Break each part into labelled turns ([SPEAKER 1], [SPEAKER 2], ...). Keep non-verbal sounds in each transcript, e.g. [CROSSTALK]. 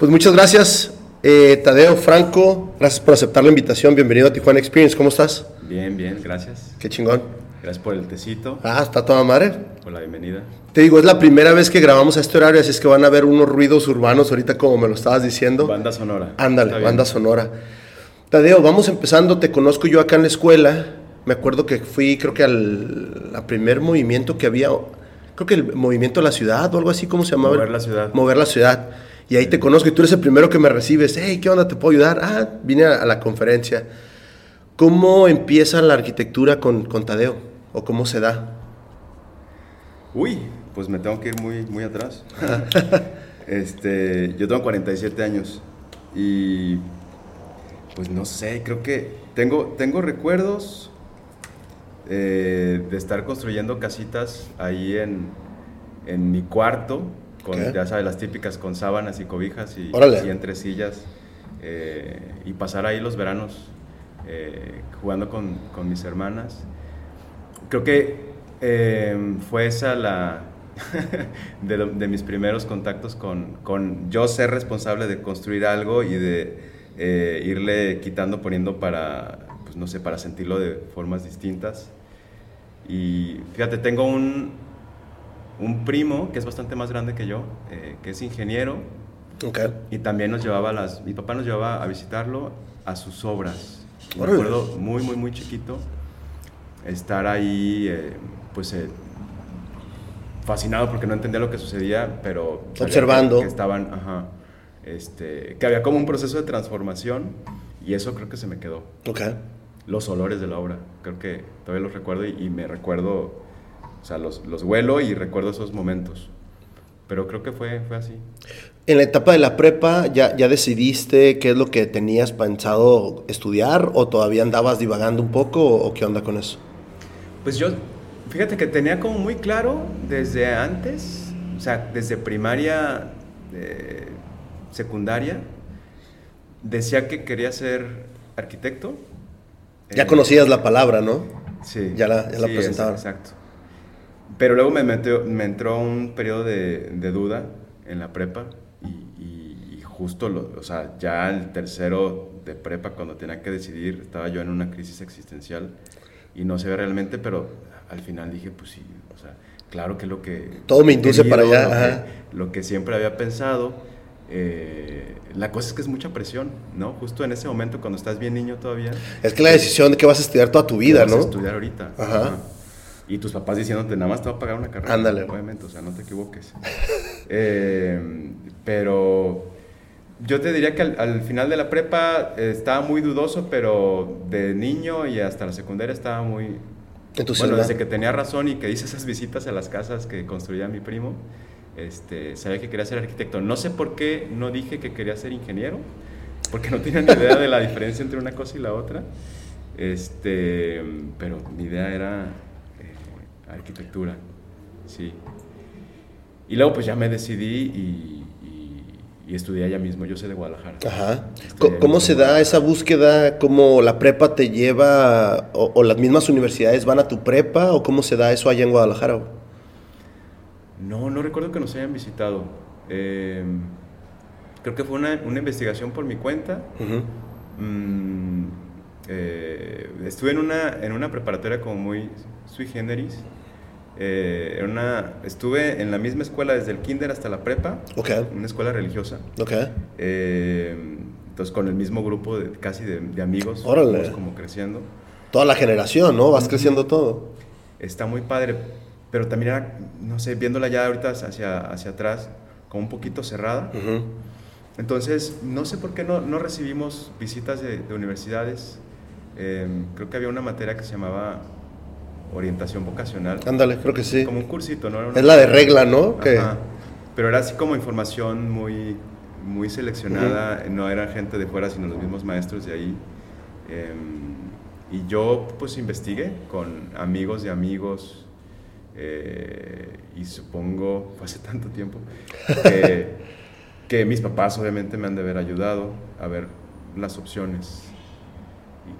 [SPEAKER 1] Pues muchas gracias, eh, Tadeo, Franco. Gracias por aceptar la invitación. Bienvenido a Tijuana Experience. ¿Cómo estás?
[SPEAKER 2] Bien, bien, gracias.
[SPEAKER 1] Qué chingón.
[SPEAKER 2] Gracias por el tecito,
[SPEAKER 1] Ah, está toda madre.
[SPEAKER 2] por la bienvenida.
[SPEAKER 1] Te digo, es la primera vez que grabamos a este horario, así es que van a ver unos ruidos urbanos ahorita como me lo estabas diciendo.
[SPEAKER 2] Banda sonora.
[SPEAKER 1] Ándale, banda sonora. Tadeo, vamos empezando. Te conozco yo acá en la escuela. Me acuerdo que fui, creo que al a primer movimiento que había, creo que el movimiento de la ciudad o algo así, ¿cómo se llamaba?
[SPEAKER 2] Mover la ciudad.
[SPEAKER 1] Mover la ciudad. Y ahí te conozco y tú eres el primero que me recibes. Hey, ¿qué onda? ¿Te puedo ayudar? Ah, vine a, a la conferencia. ¿Cómo empieza la arquitectura con, con Tadeo? ¿O cómo se da?
[SPEAKER 2] Uy, pues me tengo que ir muy, muy atrás. [LAUGHS] este, yo tengo 47 años y pues no sé, creo que tengo, tengo recuerdos eh, de estar construyendo casitas ahí en, en mi cuarto, con, ya sabes, las típicas con sábanas y cobijas y, y entre sillas, eh, y pasar ahí los veranos eh, jugando con, con mis hermanas. Creo que eh, fue esa la [LAUGHS] de, de mis primeros contactos con, con yo ser responsable de construir algo y de eh, irle quitando, poniendo para, pues no sé, para sentirlo de formas distintas. Y fíjate, tengo un, un primo que es bastante más grande que yo, eh, que es ingeniero,
[SPEAKER 1] Ok.
[SPEAKER 2] y también nos llevaba a las, mi papá nos llevaba a visitarlo a sus obras. Me acuerdo muy, muy, muy chiquito estar ahí, eh, pues eh, fascinado porque no entendía lo que sucedía, pero
[SPEAKER 1] Observando.
[SPEAKER 2] Que, estaban, ajá, este, que había como un proceso de transformación y eso creo que se me quedó.
[SPEAKER 1] Ok.
[SPEAKER 2] Los olores de la obra, creo que todavía los recuerdo y, y me recuerdo, o sea, los, los huelo y recuerdo esos momentos. Pero creo que fue, fue así.
[SPEAKER 1] En la etapa de la prepa, ¿ya, ¿ya decidiste qué es lo que tenías pensado estudiar o todavía andabas divagando un poco o, o qué onda con eso?
[SPEAKER 2] Pues yo, fíjate que tenía como muy claro desde antes, o sea, desde primaria, eh, secundaria, decía que quería ser arquitecto.
[SPEAKER 1] Ya
[SPEAKER 2] Eh,
[SPEAKER 1] conocías la palabra, ¿no?
[SPEAKER 2] Sí.
[SPEAKER 1] Ya la- ya la
[SPEAKER 2] sí,
[SPEAKER 1] presentaban.
[SPEAKER 2] Exacto. Pero luego me, metió- me entró un periodo de, de duda en la prepa y, y- y justo, lo, o sea, ya el tercero de prepa, cuando tenía que decidir, estaba yo en una crisis existencial y no sé realmente, pero al final dije, pues sí, o sea, claro que lo que...
[SPEAKER 1] Todo me induce para allá,
[SPEAKER 2] lo que-
[SPEAKER 1] ajá.
[SPEAKER 2] Lo que siempre había pensado. eh, la cosa es que es mucha presión, ¿no? Justo en ese momento, cuando estás bien niño todavía.
[SPEAKER 1] Es que la decisión de que vas a estudiar toda tu
[SPEAKER 2] ¿qué
[SPEAKER 1] vida,
[SPEAKER 2] vas a
[SPEAKER 1] ¿no?
[SPEAKER 2] estudiar ahorita.
[SPEAKER 1] Ajá.
[SPEAKER 2] Y tus papás diciéndote, nada más te va a pagar una carrera.
[SPEAKER 1] Ándale.
[SPEAKER 2] Obviamente, o sea, no te equivoques. [LAUGHS] Eh, pero yo te diría que al, al final de la prepa eh, estaba muy dudoso, pero de niño y hasta la secundaria estaba muy... Bueno, desde que tenía razón y que hice esas visitas a las casas que construía mi primo, este, sabía que quería ser arquitecto. No sé por qué no dije que quería ser ingeniero, porque no tenía ni idea de la diferencia entre una cosa y la otra. Este, pero mi idea era arquitectura, sí. Y luego pues ya me decidí y, y- y estudié allá mismo. Yo soy de Guadalajara.
[SPEAKER 1] Ajá. ¿Cómo se da esa búsqueda? ¿Cómo la prepa te lleva o, o las mismas universidades van a tu prepa o cómo se da eso allá en Guadalajara?
[SPEAKER 2] No, no recuerdo que nos hayan visitado. Eh, creo que fue una, una investigación por mi cuenta. Mm, eh, estuve en una, en una preparatoria como muy sui generis. Eh, era una, estuve en la misma escuela desde el kinder hasta la prepa,
[SPEAKER 1] Ok,
[SPEAKER 2] una escuela religiosa.
[SPEAKER 1] ok.
[SPEAKER 2] Eh, entonces con el mismo grupo de, casi de, de amigos,
[SPEAKER 1] Órale.
[SPEAKER 2] como creciendo.
[SPEAKER 1] Toda la generación, ¿no? Vas creciendo todo.
[SPEAKER 2] Está muy padre, pero también era, no sé, viéndola ya ahorita hacia, hacia atrás, como un poquito cerrada. Entonces, no sé por qué no, no recibimos visitas de, de universidades. Eh, creo que había una materia que se llamaba orientación vocacional.
[SPEAKER 1] Ándale, creo que sí.
[SPEAKER 2] Como un cursito, ¿no? Era
[SPEAKER 1] Es la de regla, ¿no? Que-
[SPEAKER 2] Ajá. Pero era así como información muy, muy seleccionada. No era gente de fuera, sino los mismos maestros de ahí. Eh, y yo, pues, investigué con amigos de amigos. eh, y supongo, fue hace tanto tiempo, que [LAUGHS] mis papás obviamente me han de haber ayudado a ver las opciones.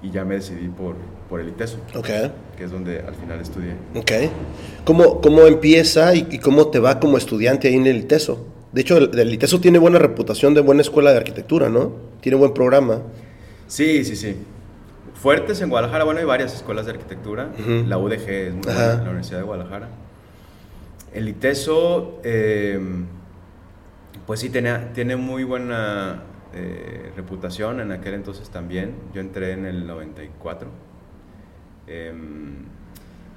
[SPEAKER 2] Y, ya me decidí por, por el ITESO,
[SPEAKER 1] Ok,
[SPEAKER 2] que es donde al final estudié.
[SPEAKER 1] ok. ¿Cómo, cómo empieza y, y cómo te va como estudiante ahí en el TESO? De hecho, el, el ITESO tiene buena reputación de buena escuela de arquitectura, ¿no? Tiene buen programa.
[SPEAKER 2] Sí, sí, sí. Fuertes en Guadalajara, bueno, hay varias escuelas de arquitectura. La UDG es muy buena, la Universidad de Guadalajara. El ITESO, eh, pues sí, tenía, tiene muy buena eh, reputación en aquel entonces también. Yo entré en el 94. Eh,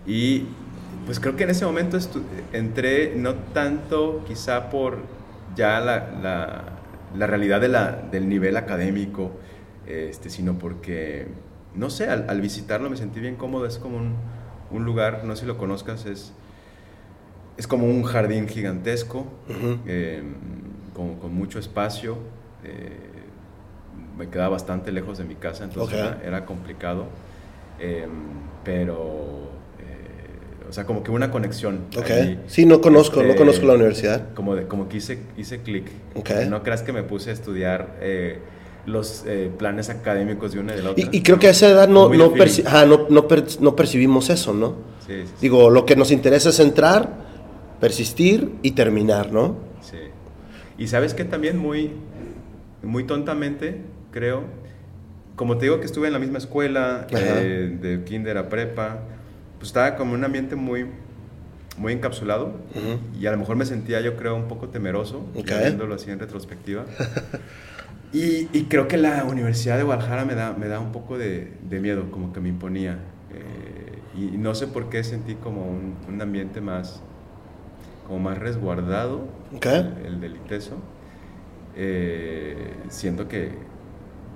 [SPEAKER 2] y pues creo que en ese momento entré no tanto quizá por ya la, la- la realidad de la- del nivel académico, este, sino porque, no sé, al, al visitarlo me sentí bien cómodo. Es como un, un lugar, no sé si lo conozcas, es, es como un jardín gigantesco, eh, con, con mucho espacio. Eh, me quedaba bastante lejos de mi casa, entonces
[SPEAKER 1] Ok.
[SPEAKER 2] era, era complicado. eh, pero, eh, o sea, como que una conexión.
[SPEAKER 1] Ok.
[SPEAKER 2] ahí,
[SPEAKER 1] Sí, no conozco, no
[SPEAKER 2] este,
[SPEAKER 1] conozco la universidad.
[SPEAKER 2] Como, de, como que hice, hice clic.
[SPEAKER 1] Ok.
[SPEAKER 2] No creas que me puse a estudiar eh, los eh, planes académicos de una y de la otra.
[SPEAKER 1] Y, y creo que a esa edad no, no, perci- ajá, no, no per- no percibimos eso, ¿no?
[SPEAKER 2] Sí, sí, sí.
[SPEAKER 1] Digo, lo que nos interesa es entrar, persistir y terminar, ¿no?
[SPEAKER 2] Sí. Y sabes que también muy, muy tontamente, creo, como te digo que estuve en la misma escuela, eh, de kinder a prepa, pues estaba como en un ambiente muy, muy encapsulado y a lo mejor me sentía yo creo un poco temeroso,
[SPEAKER 1] Ok.
[SPEAKER 2] ya viéndolo así en retrospectiva. [LAUGHS] y, y creo que la Universidad de Guadalajara me da, me da un poco de, de miedo, como que me imponía. eh, y no sé por qué sentí como un, un ambiente más, como más resguardado,
[SPEAKER 1] Ok.
[SPEAKER 2] el, el del ITESO. Eh, siento que,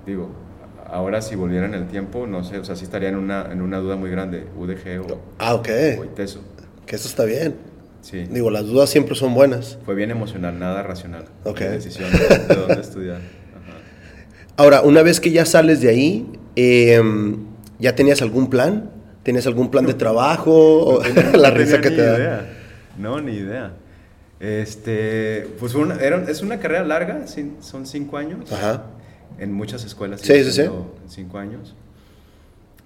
[SPEAKER 2] digo, ahora si volviera en el tiempo, no sé, o sea, sí estaría en una, en una duda muy grande, UDG o,
[SPEAKER 1] Ah, ok.
[SPEAKER 2] o ITESO.
[SPEAKER 1] Que eso está bien.
[SPEAKER 2] Sí.
[SPEAKER 1] Digo, las dudas siempre son buenas.
[SPEAKER 2] Fue bien emocional, nada racional.
[SPEAKER 1] Ok.
[SPEAKER 2] La decisión de, de dónde estudiar. Ajá.
[SPEAKER 1] Ahora, una vez que ya sales de ahí, em, ¿ya tenías algún plan? ¿Tenías algún plan de trabajo? O- [LAUGHS] la
[SPEAKER 2] No
[SPEAKER 1] risa
[SPEAKER 2] tenía
[SPEAKER 1] que
[SPEAKER 2] ni
[SPEAKER 1] te da.
[SPEAKER 2] idea. No, ni idea. Este, pues una- era- es una carrera larga, son cinco años.
[SPEAKER 1] Ajá.
[SPEAKER 2] En muchas escuelas.
[SPEAKER 1] Sí, sí, sí.
[SPEAKER 2] Cinco años.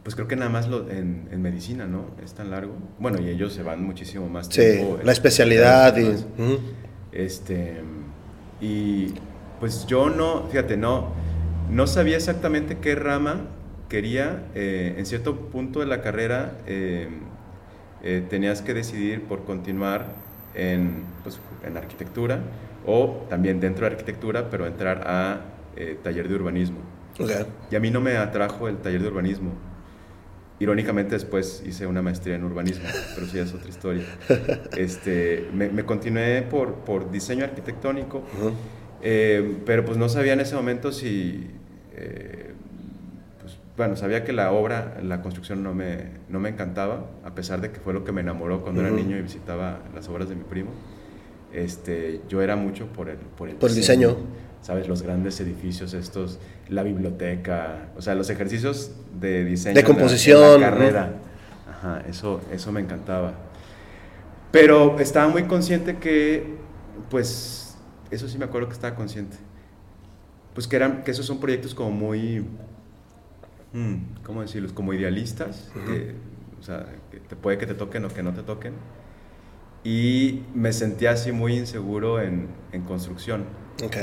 [SPEAKER 2] Pues creo que nada más lo, en, en medicina, ¿no? Es tan largo. Bueno, y ellos se van muchísimo más
[SPEAKER 1] Sí,
[SPEAKER 2] tiempo. en-
[SPEAKER 1] la especialidad y...
[SPEAKER 2] más.
[SPEAKER 1] ujú.
[SPEAKER 2] Este, y pues yo no, fíjate, no, no sabía exactamente qué rama quería. eh, en cierto punto de la carrera eh, eh, tenías que decidir por continuar en, pues, en arquitectura o también dentro de arquitectura, pero entrar a eh, taller de urbanismo.
[SPEAKER 1] Ok.
[SPEAKER 2] Y a mí no me atrajo el taller de urbanismo. Irónicamente después hice una maestría en urbanismo, pero sí es otra historia. [LAUGHS] Este, me, me continué por, por diseño arquitectónico,
[SPEAKER 1] Ujú.
[SPEAKER 2] eh, pero pues no sabía en ese momento si... eh, bueno, sabía que la obra, la construcción no me, no me encantaba, a pesar de que fue lo que me enamoró cuando era niño y visitaba las obras de mi primo. Este, yo era mucho por el, por el
[SPEAKER 1] Por el diseño.
[SPEAKER 2] ¿Sabes? Los grandes edificios estos, la biblioteca, o sea, los ejercicios de diseño.
[SPEAKER 1] De
[SPEAKER 2] en la- la
[SPEAKER 1] composición, ¿no?
[SPEAKER 2] carrera. Ajá, eso, eso me encantaba. Pero estaba muy consciente que, pues, eso sí me acuerdo que estaba consciente. Pues que, eran, que esos son proyectos como muy, ¿cómo decirlos? Como idealistas, que, o sea, que te puede que te toquen o que no te toquen. Y me sentía así muy inseguro en, en construcción.
[SPEAKER 1] Ok.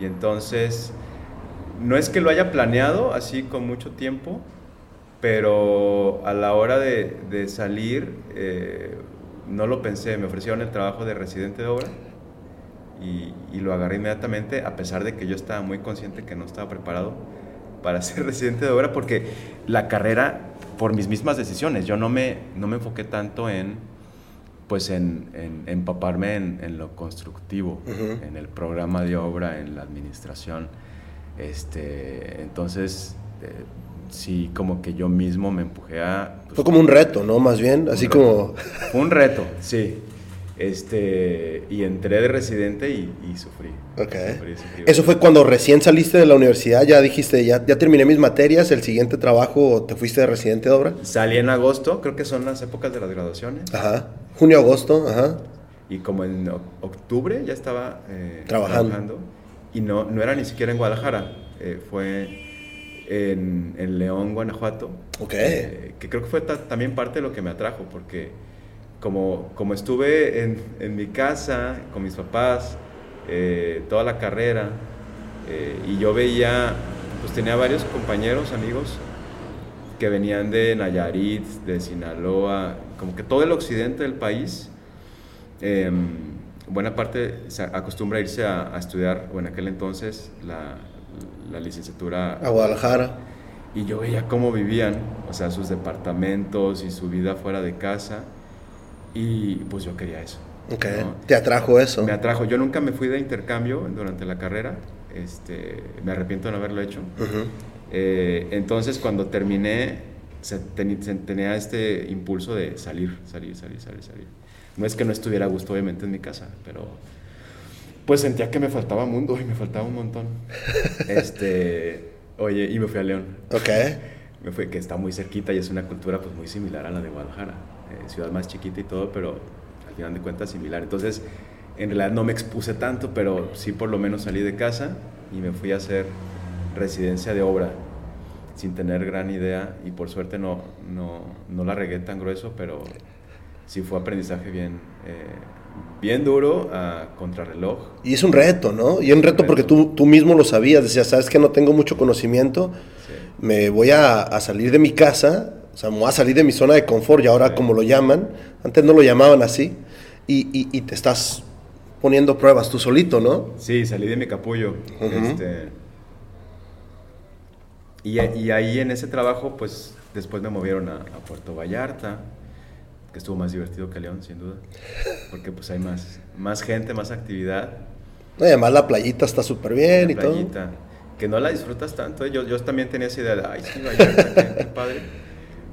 [SPEAKER 2] Y entonces, no es que lo haya planeado así con mucho tiempo, pero a la hora de, de salir, eh, no lo pensé. Me ofrecieron el trabajo de residente de obra y, y lo agarré inmediatamente, a pesar de que yo estaba muy consciente que no estaba preparado para ser [LAUGHS] residente de obra, porque la carrera, por mis mismas decisiones, yo no me, no me enfoqué tanto en pues en, en empaparme en, en lo constructivo, en el programa de obra, en la administración. Este, entonces, eh, sí, como que yo mismo me empujé a... pues,
[SPEAKER 1] Fue como un reto, ¿no? Más bien, así como...
[SPEAKER 2] Fue un reto, sí. Este, y entré de residente y, y sufrí.
[SPEAKER 1] Ok.
[SPEAKER 2] Sufrí, sufrí.
[SPEAKER 1] Eso fue cuando recién saliste de la universidad, ya dijiste, ya, ya terminé mis materias, el siguiente trabajo, te fuiste de residente de obra.
[SPEAKER 2] Salí en agosto, creo que son las épocas de las graduaciones.
[SPEAKER 1] Ajá. Junio, agosto, ajá.
[SPEAKER 2] Y como en octubre ya estaba eh,
[SPEAKER 1] Trabajando.
[SPEAKER 2] Y no, no era ni siquiera en Guadalajara, eh, fue en, en León, Guanajuato.
[SPEAKER 1] Ok.
[SPEAKER 2] eh, que creo que fue ta- también parte de lo que me atrajo, porque como, como estuve en, en mi casa con mis papás, eh, toda la carrera. eh, y yo veía, pues tenía varios compañeros, amigos, que venían de Nayarit, de Sinaloa, como que todo el occidente del país. eh, buena parte se acostumbra a irse a, a estudiar, o en aquel entonces, la, la licenciatura
[SPEAKER 1] A Guadalajara.
[SPEAKER 2] y yo veía cómo vivían, o sea, sus departamentos y su vida fuera de casa. Y pues yo quería eso.
[SPEAKER 1] Ok.
[SPEAKER 2] ¿no?
[SPEAKER 1] ¿Te atrajo eso?
[SPEAKER 2] Me atrajo. Yo nunca me fui de intercambio durante la carrera. Este, me arrepiento de no haberlo hecho. Eh, entonces, cuando terminé, se teni- se tenía este impulso de salir, salir, salir, salir, salir. No es que no estuviera a gusto, obviamente, en mi casa, pero pues sentía que me faltaba mundo y me faltaba un montón. [LAUGHS] este, oye, y me fui a León.
[SPEAKER 1] Ok.
[SPEAKER 2] Me fui, que está muy cerquita y es una cultura pues muy similar a la de Guadalajara. Eh, ciudad más chiquita y todo, pero al final de cuentas similar. Entonces, en realidad no me expuse tanto, pero sí por lo menos salí de casa y me fui a hacer residencia de obra sin tener gran idea y por suerte no, no, no la regué tan grueso, pero sí fue aprendizaje bien, eh, bien duro a contrarreloj.
[SPEAKER 1] Y es un reto, ¿no? Y es un reto porque tú, tú mismo lo sabías, decías, sabes que no tengo mucho conocimiento,
[SPEAKER 2] Sí.
[SPEAKER 1] me voy a, a salir de mi casa, o sea, me voy a salir de mi zona de confort, y ahora como lo llaman, antes no lo llamaban así, y, y- y te estás poniendo pruebas tú solito, ¿no?
[SPEAKER 2] Sí, salí de mi capullo. Este, y, y ahí en ese trabajo, pues después me movieron a, a Puerto Vallarta, que estuvo más divertido que León, sin duda. Porque pues hay más, más gente, más actividad.
[SPEAKER 1] No, y además la playita está súper bien
[SPEAKER 2] la
[SPEAKER 1] y todo.
[SPEAKER 2] playita, Que no la disfrutas tanto. ¿eh? Yo, yo también tenía esa idea de, ay, sí, Vallarta, qué, qué padre.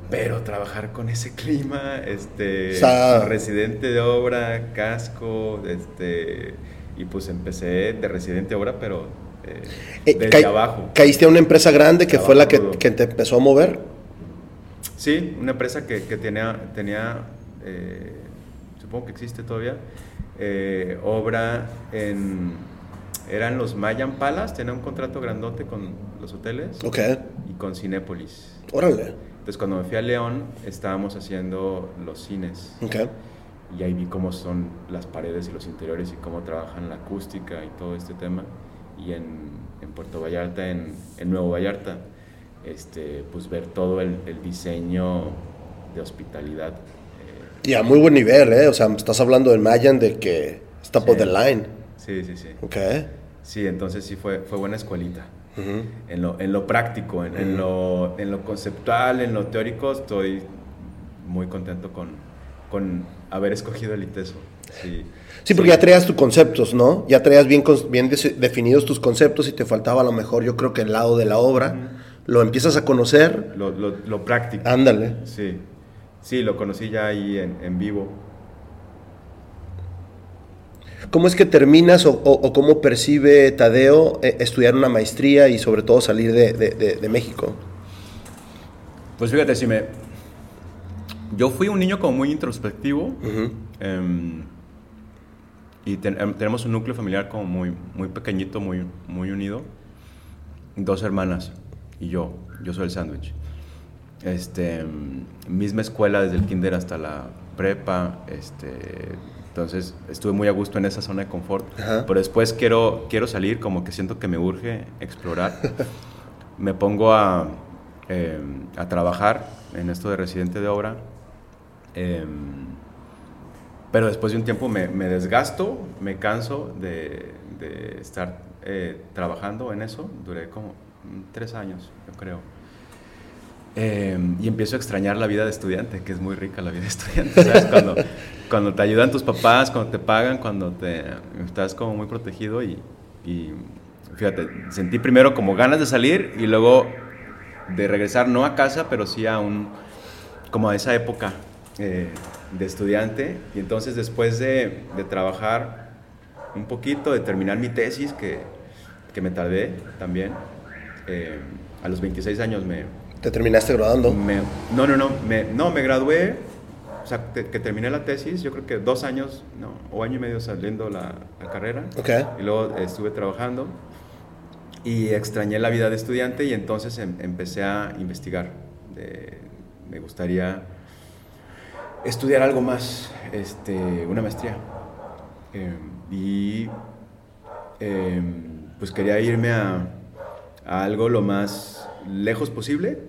[SPEAKER 2] Pero trabajar con ese clima, este,
[SPEAKER 1] O sea-
[SPEAKER 2] residente de obra, casco, este, y pues empecé de residente de obra, pero eh,
[SPEAKER 1] Eh,
[SPEAKER 2] desde abajo.
[SPEAKER 1] Caíste a una empresa grande que
[SPEAKER 2] Abajo
[SPEAKER 1] fue la que, que te empezó a mover.
[SPEAKER 2] Sí, una empresa que, que tenía, tenía eh, supongo que existe todavía, eh, obra en, eran los Mayan Palace, tenía un contrato grandote con los hoteles
[SPEAKER 1] Ok.
[SPEAKER 2] y con Cinépolis.
[SPEAKER 1] Órale.
[SPEAKER 2] Entonces cuando me fui a León estábamos haciendo los cines
[SPEAKER 1] Ok.
[SPEAKER 2] y ahí vi cómo son las paredes y los interiores y cómo trabajan la acústica y todo este tema. Y en, en Puerto Vallarta, en, en Nuevo Vallarta, este, pues ver todo el, el diseño de hospitalidad. eh,
[SPEAKER 1] Y a muy buen nivel, ¿eh? O sea, estás hablando del Mayan de que está por
[SPEAKER 2] Sí.
[SPEAKER 1] the line.
[SPEAKER 2] sí, sí, sí.
[SPEAKER 1] Ok.
[SPEAKER 2] Sí, entonces sí fue, fue buena escuelita. En lo, en lo práctico, en, en lo, en lo conceptual, en lo teórico, estoy muy contento con, con haber escogido el ITESO. Sí,
[SPEAKER 1] Sí, porque ya traías tus conceptos, ¿no? Ya traías bien, bien definidos tus conceptos y te faltaba a lo mejor, yo creo que el lado de la obra. Lo empiezas a conocer.
[SPEAKER 2] Lo, lo, lo práctico.
[SPEAKER 1] Ándale.
[SPEAKER 2] Sí, sí, lo conocí ya ahí en, en vivo.
[SPEAKER 1] ¿Cómo es que terminas o, o- o cómo percibe Tadeo eh, estudiar una maestría y sobre todo salir de, de- de- de México?
[SPEAKER 2] Pues fíjate, si me... Yo fui un niño como muy introspectivo. Em, y ten- em, tenemos un núcleo familiar como muy, muy pequeñito, muy, muy unido. Dos hermanas y yo. Yo soy el sándwich. Este, em, misma escuela desde el kinder hasta la prepa. Este, entonces estuve muy a gusto en esa zona de confort.
[SPEAKER 1] Ajá.
[SPEAKER 2] Pero después quiero, quiero salir, como que siento que me urge explorar. [LAUGHS] me pongo a, em, a trabajar en esto de residente de obra. Em, pero después de un tiempo me, me desgasto, me canso de, de estar eh, trabajando en eso. Duré como tres años, yo creo. Em, y empiezo a extrañar la vida de estudiante, que es muy rica la vida de estudiante. ¿sabes? Cuando, [LAUGHS] cuando te ayudan tus papás, cuando te pagan, cuando te, estás como muy protegido. Y, y fíjate, sentí primero como ganas de salir y luego de regresar, no a casa, pero sí a un, como a esa época eh, de estudiante. Y entonces después de, de trabajar un poquito, de terminar mi tesis, que, que me tardé también, eh, a los 26 años me,
[SPEAKER 1] Te terminaste graduando.
[SPEAKER 2] me- no, no, no, me, no, me gradué, o sea, que, que terminé la tesis, yo creo que dos años, no, o año y medio saliendo la, la carrera.
[SPEAKER 1] Ok.
[SPEAKER 2] Y luego estuve trabajando y extrañé la vida de estudiante y entonces em- empecé a investigar. de- me gustaría estudiar algo más, este, una maestría. Eh, y em, pues quería irme a, a algo lo más lejos posible,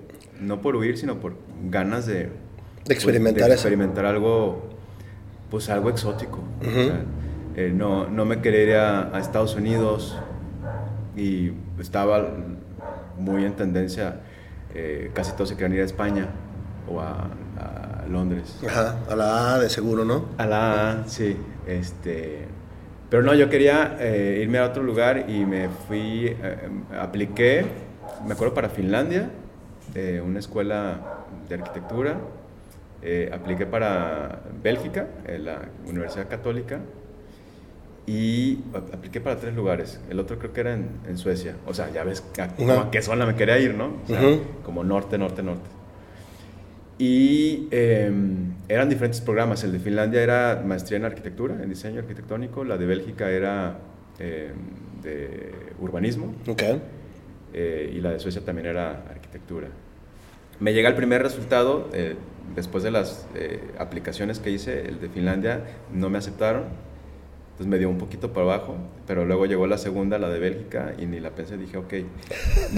[SPEAKER 2] no por huir, sino por ganas de,
[SPEAKER 1] De experimentar
[SPEAKER 2] de
[SPEAKER 1] eso.
[SPEAKER 2] experimentar algo, pues algo exótico. O sea, eh, no, no me quería ir a, a Estados Unidos y estaba muy en tendencia, eh, casi todos se querían ir a España o a, a Londres.
[SPEAKER 1] Ajá, a la A de seguro, ¿no?
[SPEAKER 2] A la A, sí. Este, pero no, yo quería eh, irme a otro lugar y me fui, apliqué, me acuerdo para Finlandia, eh, una escuela de arquitectura. Eh, apliqué para Bélgica, en la Universidad Católica. Y apliqué para tres lugares. El otro creo que era en, en Suecia. O sea, ya ves a, qué zona me quería ir, ¿no? O sea,
[SPEAKER 1] Ujú.
[SPEAKER 2] como norte, norte, norte. Y eh, eran diferentes programas. El de Finlandia era maestría en arquitectura, en diseño arquitectónico. La de Bélgica era eh, de urbanismo.
[SPEAKER 1] Ok.
[SPEAKER 2] eh, y la de Suecia también era arquitectura. Me llega el primer resultado, eh, después de las eh, aplicaciones que hice, el de Finlandia, no me aceptaron. Entonces me dio un poquito para abajo, pero luego llegó la segunda, la de Bélgica, y ni la pensé, dije, ok,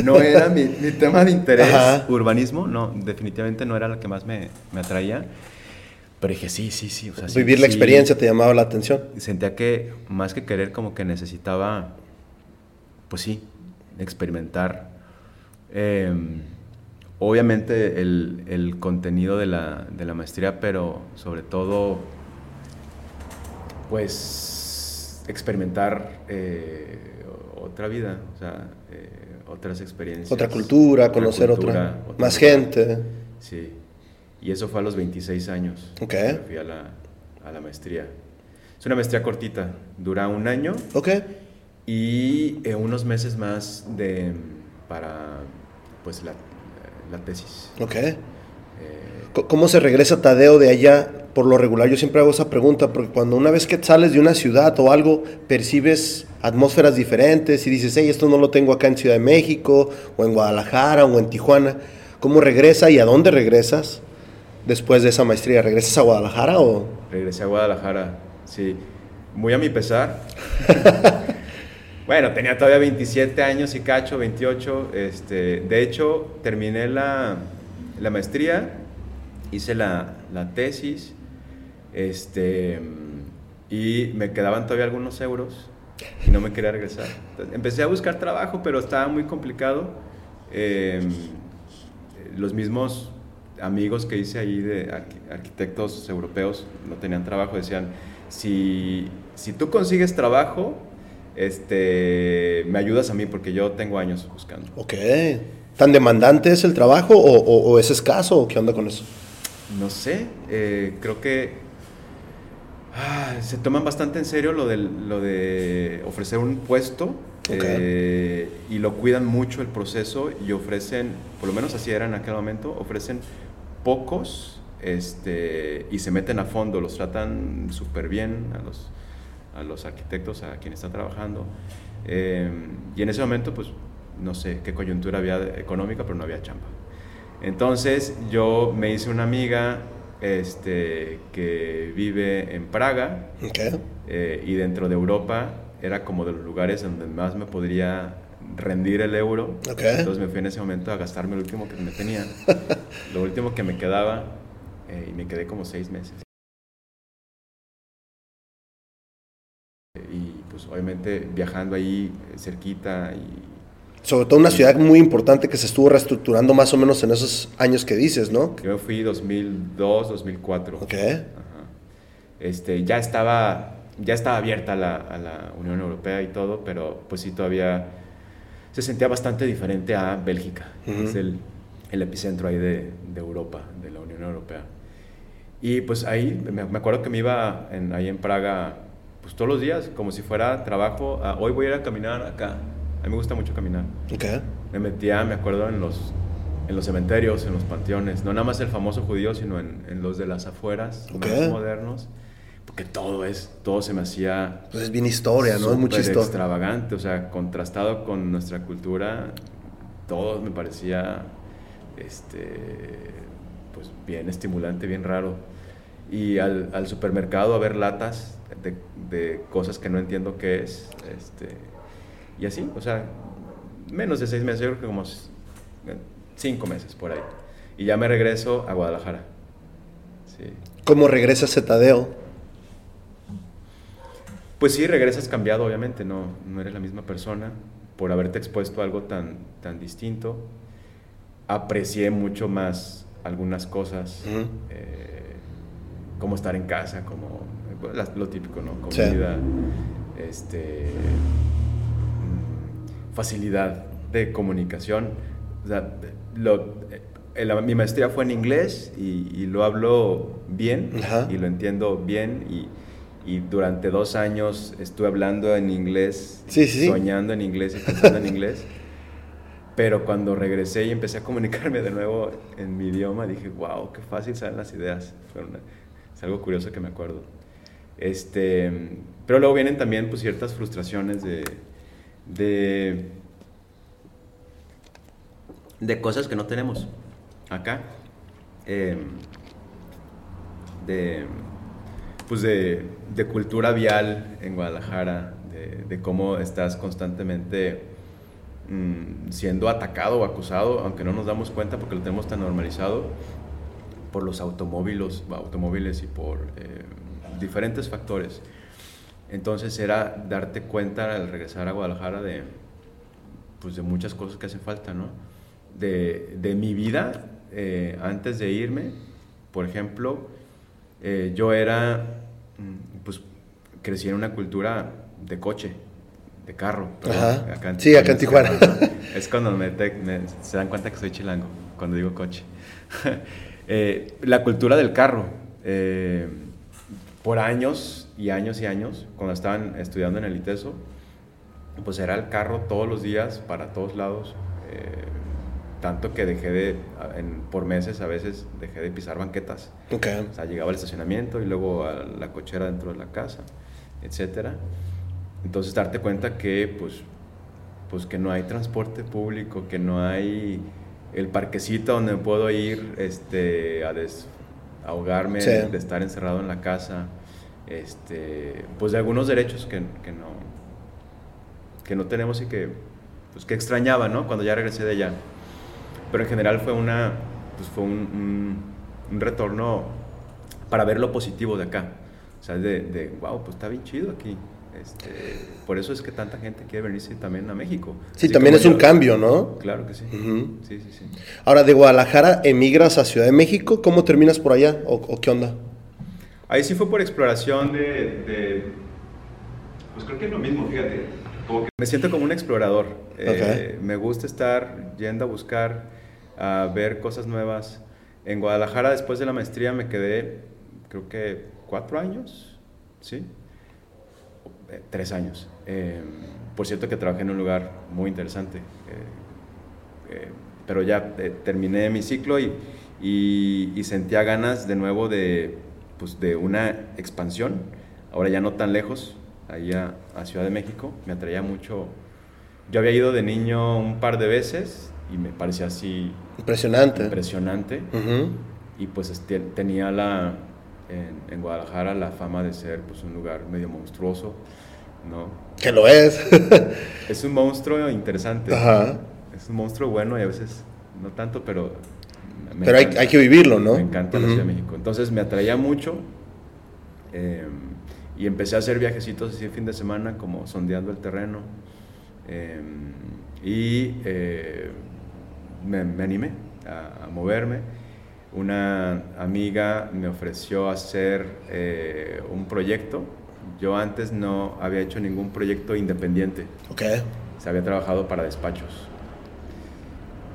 [SPEAKER 2] no [LAUGHS] era mi, mi tema de interés,
[SPEAKER 1] Ajá.
[SPEAKER 2] urbanismo, no, definitivamente no era lo que más me, me atraía, pero dije, sí, sí, sí. O sea, sí,
[SPEAKER 1] Vivir la
[SPEAKER 2] sí.
[SPEAKER 1] experiencia te llamaba la atención.
[SPEAKER 2] Sentía que más que querer, como que necesitaba, pues sí, experimentar. eh, obviamente el, el contenido de la, de la maestría, pero sobre todo, pues experimentar eh, otra vida, o sea, eh, otras experiencias.
[SPEAKER 1] Otra cultura, conocer
[SPEAKER 2] cultura,
[SPEAKER 1] otra, más gente.
[SPEAKER 2] Sí, y eso fue a los 26 años.
[SPEAKER 1] Ok.
[SPEAKER 2] Fui a la, a la maestría. Es una maestría cortita, dura un año
[SPEAKER 1] Ok.
[SPEAKER 2] y eh, unos meses más de, para pues, la, la tesis.
[SPEAKER 1] Ok.
[SPEAKER 2] Eh,
[SPEAKER 1] ¿Cómo se regresa Tadeo de allá? Por lo regular, yo siempre hago esa pregunta, porque cuando una vez que sales de una ciudad o algo, percibes atmósferas diferentes y dices, hey, esto no lo tengo acá en Ciudad de México, o en Guadalajara, o en Tijuana. ¿Cómo regresa y a dónde regresas después de esa maestría? ¿Regresas a Guadalajara o...?
[SPEAKER 2] regresé a Guadalajara, sí, muy a mi pesar. [LAUGHS] bueno, tenía todavía 27 años y cacho, 28. Este, de hecho, terminé la, la maestría, hice la, la tesis, este, y me quedaban todavía algunos euros y no me quería regresar. Entonces, empecé a buscar trabajo, pero estaba muy complicado. Eh, los mismos amigos que hice ahí de arqui- arquitectos europeos no tenían trabajo, decían, si, si tú consigues trabajo, este, me ayudas a mí porque yo tengo años buscando.
[SPEAKER 1] Ok. ¿Tan demandante es el trabajo o, o- o es escaso o qué onda con eso?
[SPEAKER 2] No sé, eh, creo que ah, se toman bastante en serio lo, de ofrecer un puesto eh, y lo cuidan mucho el proceso y ofrecen, por lo menos así era en aquel momento, ofrecen pocos este, y se meten a fondo, los tratan súper bien a los, a los arquitectos, a quienes están trabajando. Eh, y en ese momento, pues, no sé qué coyuntura había económica, pero no había chamba. Entonces yo me hice una amiga este, que vive en Praga eh, y dentro de Europa era como de los lugares donde más me podría rendir el euro.
[SPEAKER 1] Ok.
[SPEAKER 2] Entonces me fui en ese momento a gastarme el último que me tenía, [LAUGHS] lo último que me quedaba eh, y me quedé como seis meses. Y pues obviamente viajando ahí eh, cerquita y
[SPEAKER 1] Sobre todo una ciudad muy importante que se estuvo reestructurando más o menos en esos años que dices, ¿no?
[SPEAKER 2] Yo fui 2002, 2004.
[SPEAKER 1] Ok.
[SPEAKER 2] Ajá. Este, ya estaba, ya estaba abierta a la, a la Unión Europea y todo, pero pues sí todavía se sentía bastante diferente a Bélgica, que
[SPEAKER 1] Ujú.
[SPEAKER 2] es el, el epicentro ahí de, de Europa, de la Unión Europea. Y pues ahí, me, me acuerdo que me iba en- ahí en Praga, pues todos los días, como si fuera trabajo. Ah, hoy voy a ir a caminar acá. A mí me gusta mucho caminar me metía, me acuerdo, en los, en los cementerios, en los panteones, no nada más el famoso judío, sino en, en los de las afueras,
[SPEAKER 1] Ok.
[SPEAKER 2] más modernos, porque todo es, todo se me hacía
[SPEAKER 1] Pues es bien historia, ¿no? Es mucha historia.
[SPEAKER 2] extravagante, o sea, contrastado con nuestra cultura, todo me parecía, este, pues bien estimulante, bien raro. Y al, al supermercado a ver latas de, de cosas que no entiendo qué es, este, Y así, o sea, menos de seis meses, yo creo que como cinco meses por ahí. Y ya me regreso a Guadalajara. Sí.
[SPEAKER 1] ¿Cómo regresas a Tadeo?
[SPEAKER 2] Pues sí, regresas cambiado, obviamente, no, no eres la misma persona por haberte expuesto a algo tan, tan distinto. Aprecié mucho más algunas cosas, eh, como estar en casa, como lo típico, ¿no? Comida, este, mm, facilidad de comunicación. O sea, eh, mi maestría fue en inglés y, lo hablo bien y lo entiendo bien y, durante dos años estuve hablando en inglés, soñando en inglés y pensando en inglés. Pero cuando regresé y empecé a comunicarme de nuevo en mi idioma, dije, wow, qué fácil salen las ideas. Es algo curioso que me acuerdo. Este, pero luego vienen también pues, ciertas frustraciones de, de, de cosas que no tenemos acá. Em, de, pues de, de, cultura vial en Guadalajara, de, cómo estás constantemente mm, siendo atacado o acusado, aunque no nos damos cuenta porque lo tenemos tan normalizado, por los automóviles, automóviles y por... Eh, diferentes factores. Entonces era darte cuenta al regresar a Guadalajara de, pues de muchas cosas que hacen falta, ¿no? De, de mi vida eh, antes de irme, por ejemplo, eh, yo era, mm, pues crecí en una cultura de coche, de carro.
[SPEAKER 1] Acá sí, acá en Tijuana. [LAUGHS]
[SPEAKER 2] Es cuando me, se dan cuenta que soy chilango, cuando digo coche. [LAUGHS] Eh, la cultura del carro por años y años y años, cuando estaban estudiando en el ITESO, pues era el carro todos los días para todos lados. Eh, tanto que dejé de, por meses a veces dejé de pisar banquetas. O sea, llegaba al estacionamiento y luego a la cochera dentro de la casa, etc. Entonces darte cuenta que pues, pues que no hay transporte público, que no hay el parquecito donde puedo ir este, a des, ahogarme de estar encerrado en la casa, este, pues de algunos derechos que, que, no, que no tenemos y que, pues que extrañaba, ¿no? Cuando ya regresé de allá. Pero en general fue una, pues fue un, un, retorno para ver lo positivo de acá. O sea, de, de wow, pues está bien chido aquí. Este, por eso es que tanta gente quiere venirse también a México.
[SPEAKER 1] Sí, también es un cambio, ¿no?
[SPEAKER 2] Claro que sí. sí, sí, sí.
[SPEAKER 1] Ahora, de Guadalajara emigras a Ciudad de México, ¿cómo terminas por allá o, qué onda?
[SPEAKER 2] Ahí sí fue por exploración de, Pues creo que es lo mismo, fíjate. me siento como un explorador. Eh, me gusta estar yendo a buscar, a ver cosas nuevas. En Guadalajara, después de la maestría, me quedé, creo que cuatro años, ¿sí? Eh, tres años. Eh, por cierto que trabajé en un lugar muy interesante, eh, pero ya terminé mi ciclo y, y, sentía ganas de nuevo de, pues, de una expansión, ahora ya no tan lejos, allá a Ciudad de México, me atraía mucho. Yo había ido de niño un par de veces y me parecía así...
[SPEAKER 1] Impresionante.
[SPEAKER 2] Impresionante. Y pues tenía la, en, Guadalajara la fama de ser pues, un lugar medio monstruoso, ¿no?
[SPEAKER 1] Que lo es.
[SPEAKER 2] es un monstruo interesante. Ajá. Es un monstruo bueno y a veces no tanto, pero...
[SPEAKER 1] Pero hay, hay, que vivirlo, ¿no?
[SPEAKER 2] Me encanta la Ciudad de México. Entonces me atraía mucho em, y empecé a hacer viajecitos así de fin de semana, como sondeando el terreno. Em, y eh, me, me, animé a, a moverme una amiga me ofreció hacer eh, un proyecto. Yo antes no había hecho ningún proyecto independiente.
[SPEAKER 1] Ok.
[SPEAKER 2] Se había trabajado para despachos.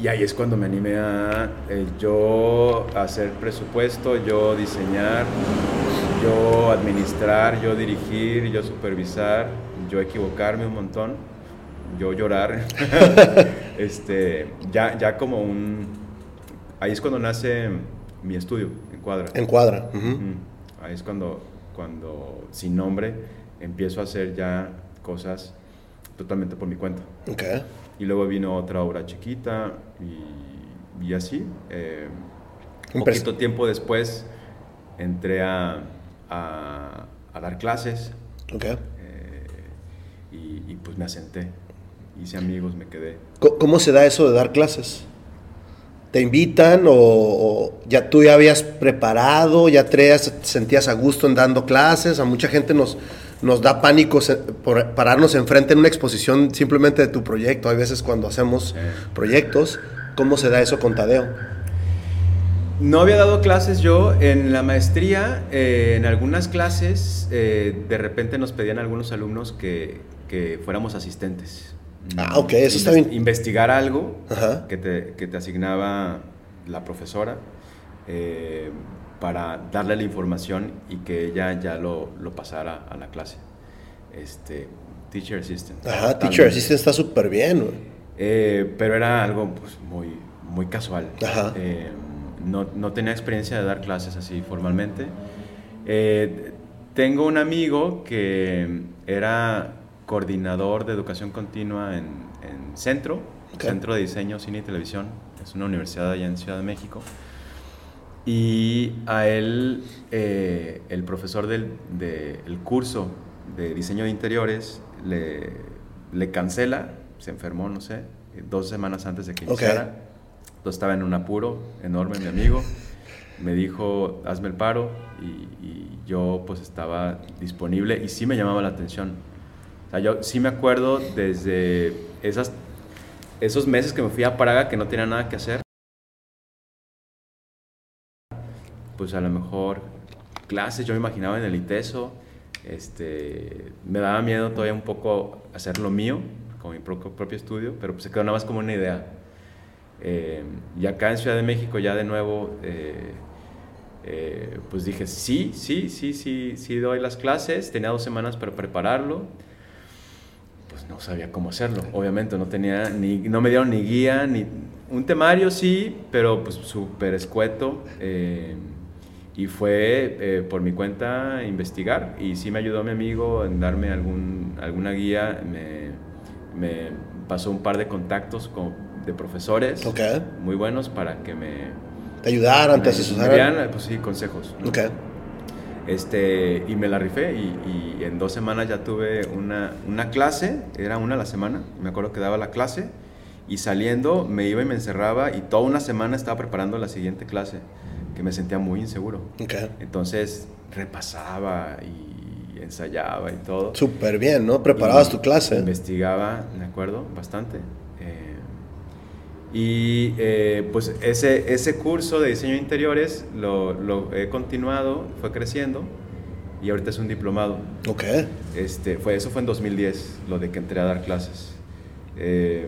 [SPEAKER 2] Y ahí es cuando me animé a eh, yo hacer presupuesto, yo diseñar, yo administrar, yo dirigir, yo supervisar, yo equivocarme un montón, yo llorar. [LAUGHS] este, ya, ya como un Ahí es cuando nace mi estudio, en Cuadra.
[SPEAKER 1] En Cuadra.
[SPEAKER 2] Ahí es cuando, cuando, sin nombre, empiezo a hacer ya cosas totalmente por mi cuenta.
[SPEAKER 1] Okay.
[SPEAKER 2] Y luego vino otra obra chiquita y, así. Eh, un poquito tiempo después entré a, a, dar clases.
[SPEAKER 1] Okay.
[SPEAKER 2] Eh, y, y, pues me asenté. hice amigos, me quedé.
[SPEAKER 1] ¿Cómo se da eso de dar clases? ¿Te invitan o, ya tú ya habías preparado, ya te sentías a gusto en dando clases? A mucha gente nos, nos da pánico por pararnos enfrente en una exposición simplemente de tu proyecto. Hay veces cuando hacemos proyectos, ¿cómo se da eso con Tadeo?
[SPEAKER 2] No había dado clases yo en la maestría, eh, en algunas clases eh, de repente nos pedían algunos alumnos que, que fuéramos asistentes.
[SPEAKER 1] Ah, ok, eso está bien.
[SPEAKER 2] Investigar algo que te, que te, asignaba la profesora eh, para darle la información y que ella ya lo, lo pasara a la clase. Este, teacher assistant.
[SPEAKER 1] Ajá, teacher assistant está súper bien.
[SPEAKER 2] Eh, pero era algo pues, muy, muy casual. Ajá. Eh, no, no, tenía experiencia de dar clases así formalmente. tengo un amigo que era coordinador de educación continua en, Centro, Centro de Diseño, Cine y Televisión. Es una universidad allá en Ciudad de México. Y a él, eh, el profesor del curso de diseño de interiores, le, le, cancela, se enfermó, no sé, dos semanas antes de que iniciara. Entonces estaba en un apuro enorme, mi amigo. Me dijo, hazme el paro, y, y yo pues estaba disponible y sí me llamaba la atención yo sí me acuerdo desde esas, esos meses que me fui a Praga que no tenía nada que hacer. Pues a lo mejor clases, yo me imaginaba en el ITESO, este, me daba miedo todavía un poco hacer lo mío, con mi propio, estudio, pero pues se quedó nada más como una idea. Eh, y acá en Ciudad de México ya de nuevo, eh, eh, pues dije, sí, sí, sí, sí, sí doy las clases, tenía dos semanas para prepararlo no sabía cómo hacerlo. Obviamente no tenía ni, no me dieron ni guía, ni un temario sí, pero pues súper escueto. Y fue eh, por mi cuenta investigar y sí me ayudó mi amigo en darme algún, alguna guía, me, me pasó un par de contactos con, de profesores muy buenos para que me...
[SPEAKER 1] Te ayudaran, te
[SPEAKER 2] asesoraran. Pues sí, consejos. Este, y me la rifé y, en dos semanas ya tuve una, una, clase, era una a la semana, me acuerdo que daba la clase y saliendo me iba y me encerraba y toda una semana estaba preparando la siguiente clase, que me sentía muy inseguro. Entonces repasaba y ensayaba y todo.
[SPEAKER 1] Súper bien, ¿no? Preparabas tu clase.
[SPEAKER 2] Investigaba, me acuerdo, bastante. Y eh, pues ese, ese curso de diseño de interiores lo, lo, he continuado, fue creciendo y ahorita es un diplomado.
[SPEAKER 1] Ok.
[SPEAKER 2] Este, fue, eso fue en 2010, lo de que entré a dar clases. Eh,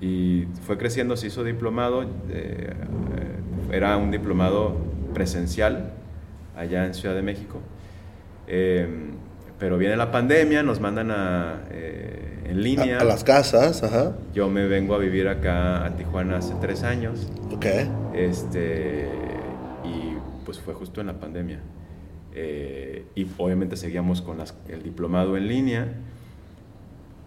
[SPEAKER 2] y fue creciendo, se hizo diplomado, eh, era un diplomado presencial allá en Ciudad de México. pero viene la pandemia, nos mandan a en línea.
[SPEAKER 1] A, las casas, ajá.
[SPEAKER 2] Yo me vengo a vivir acá a Tijuana hace tres años.
[SPEAKER 1] Ok.
[SPEAKER 2] Este, y pues fue justo en la pandemia. Eh, y obviamente seguíamos con las, el diplomado en línea.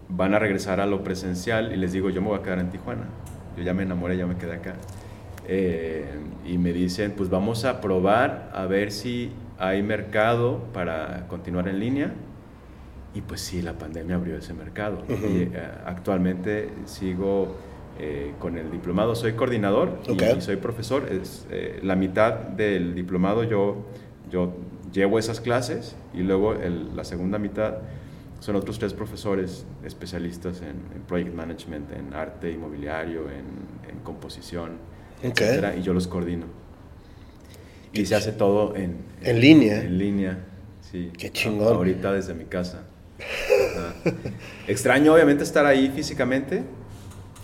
[SPEAKER 2] Van a regresar a lo presencial y les digo, yo me voy a quedar en Tijuana. Yo ya me enamoré, ya me quedé acá. Eh, y me dicen, pues vamos a probar a ver si hay mercado para continuar en línea. Y pues sí, la pandemia abrió ese mercado. y, eh, actualmente sigo eh, con el diplomado, soy coordinador y, soy profesor. Es, eh, la mitad del diplomado yo, yo llevo esas clases y luego la segunda mitad son otros tres profesores especialistas en, project management, en arte inmobiliario, en, en composición, etcétera, y yo los coordino. Y se hace todo en,
[SPEAKER 1] en, línea.
[SPEAKER 2] En línea, sí.
[SPEAKER 1] Qué chingón.
[SPEAKER 2] Ahorita desde mi casa. Extraño, obviamente, estar ahí físicamente.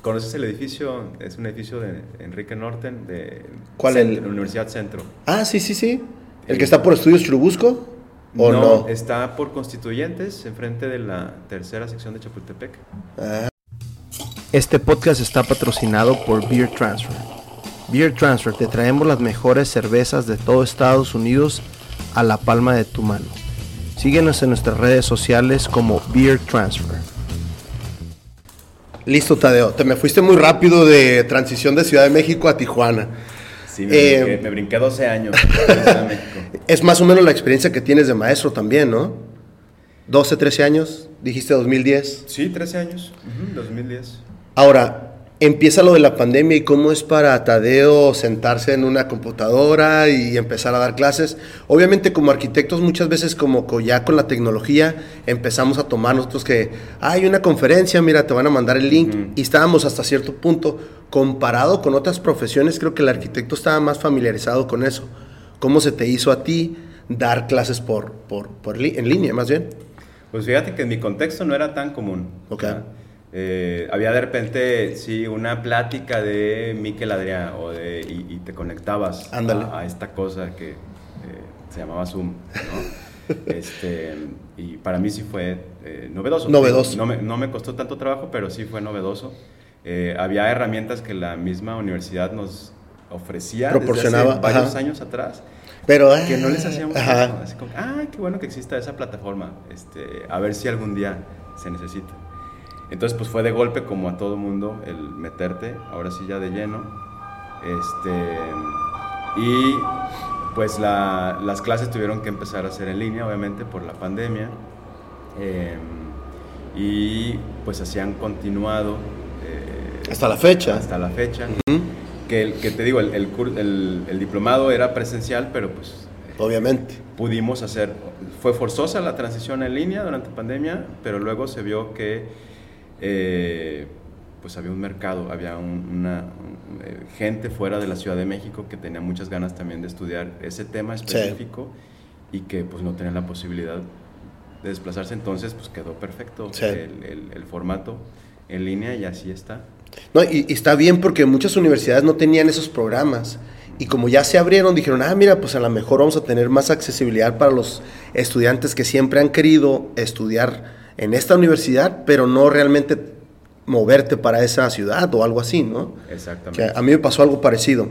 [SPEAKER 2] ¿Conoces el edificio? Es un edificio de Enrique Norten, de
[SPEAKER 1] ¿Cuál
[SPEAKER 2] el? la Universidad Centro.
[SPEAKER 1] Ah, sí, sí, sí. ¿El, que está por Estudios Churubusco? ¿O no,
[SPEAKER 2] está por Constituyentes, enfrente de la tercera sección de Chapultepec. Ah.
[SPEAKER 1] Este podcast está patrocinado por Beer Transfer. Beer Transfer, te traemos las mejores cervezas de todo Estados Unidos a la palma de tu mano. Síguenos en nuestras redes sociales como Beer Transfer. Listo, Tadeo. Te me fuiste muy rápido de transición de Ciudad de México a Tijuana.
[SPEAKER 2] Sí, me, eh, brinqué, 12 años. [LAUGHS]
[SPEAKER 1] es más o menos la experiencia que tienes de maestro también, ¿no? 12, 13 años, dijiste 2010.
[SPEAKER 2] Sí, 13 años, 2010.
[SPEAKER 1] Ahora, empieza lo de la pandemia y cómo es para Tadeo sentarse en una computadora y empezar a dar clases. Obviamente como arquitectos muchas veces como ya con la tecnología empezamos a tomar nosotros que hay una conferencia, mira, te van a mandar el link y estábamos hasta cierto punto comparado con otras profesiones, creo que el arquitecto estaba más familiarizado con eso. ¿Cómo se te hizo a ti dar clases por, por, en línea más bien?
[SPEAKER 2] Pues fíjate que en mi contexto no era tan común.
[SPEAKER 1] Okay.
[SPEAKER 2] Eh, había de repente, sí, una plática de Miquel Adrián o de, y, te conectabas a, esta cosa que eh, se llamaba Zoom, ¿no? [LAUGHS] este, y para mí sí fue eh, novedoso.
[SPEAKER 1] Novedoso.
[SPEAKER 2] No me, no me, costó tanto trabajo, pero sí fue novedoso. había herramientas que la misma universidad nos ofrecía
[SPEAKER 1] Proporcionaba,
[SPEAKER 2] desde hace varios años atrás.
[SPEAKER 1] Pero,
[SPEAKER 2] que no les hacíamos caso. Así como, ah, qué bueno que exista esa plataforma. Este, a ver si algún día se necesita. Entonces, pues fue de golpe como a todo mundo el meterte, ahora sí ya de lleno. Este, y pues las clases tuvieron que empezar a ser en línea, obviamente, por la pandemia. Em, y pues así han continuado.
[SPEAKER 1] Eh, hasta la fecha.
[SPEAKER 2] Hasta la fecha. que, que, te digo, el, el, el, diplomado era presencial, pero pues...
[SPEAKER 1] Obviamente.
[SPEAKER 2] Pudimos hacer, fue forzosa la transición en línea durante la pandemia, pero luego se vio que eh, pues había un mercado, había una eh, gente fuera de la Ciudad de México que tenía muchas ganas también de estudiar ese tema específico y que pues no tenían la posibilidad de desplazarse, entonces pues quedó perfecto el, formato en línea y así está.
[SPEAKER 1] No, y, está bien porque muchas universidades no tenían esos programas. Y como ya se abrieron, dijeron, ah, mira, pues a lo mejor vamos a tener más accesibilidad para los estudiantes que siempre han querido estudiar en esta universidad, pero no realmente moverte para esa ciudad o algo así, ¿no?
[SPEAKER 2] Exactamente.
[SPEAKER 1] a mí me pasó algo parecido.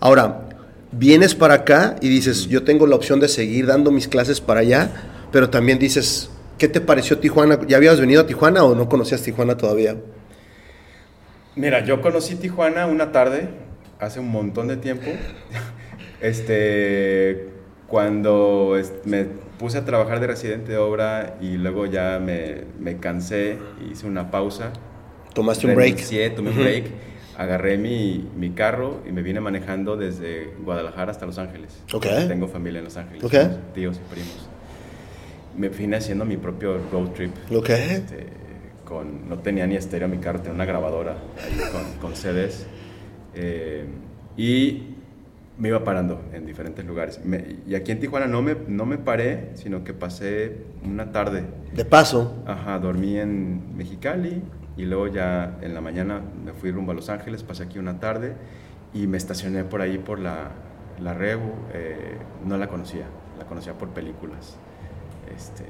[SPEAKER 1] Ahora, vienes para acá y dices, yo tengo la opción de seguir dando mis clases para allá, pero también dices, ¿qué te pareció Tijuana? ¿Ya habías venido a Tijuana o no conocías Tijuana todavía?
[SPEAKER 2] Mira, yo conocí Tijuana una tarde, hace un montón de tiempo. [LAUGHS] este, cuando me puse a trabajar de residente de obra y luego ya me, me cansé, hice una pausa.
[SPEAKER 1] ¿Tomaste un break?
[SPEAKER 2] Sí, tomé un break. Agarré mi, mi, carro y me vine manejando desde Guadalajara hasta Los Ángeles.
[SPEAKER 1] Okay.
[SPEAKER 2] Tengo familia en Los Ángeles.
[SPEAKER 1] Okay.
[SPEAKER 2] Tíos y primos. Me vine haciendo mi propio road trip.
[SPEAKER 1] Okay.
[SPEAKER 2] Este, con, no tenía ni estéreo mi carro, tenía una grabadora ahí con, con CDs. Eh, y me iba parando en diferentes lugares. y aquí en Tijuana no me, no me paré, sino que pasé una tarde.
[SPEAKER 1] De paso.
[SPEAKER 2] Ajá, dormí en Mexicali y luego ya en la mañana me fui rumbo a Los Ángeles, pasé aquí una tarde y me estacioné por ahí por la, la Rebu. Eh, no la conocía, la conocía por películas. Este,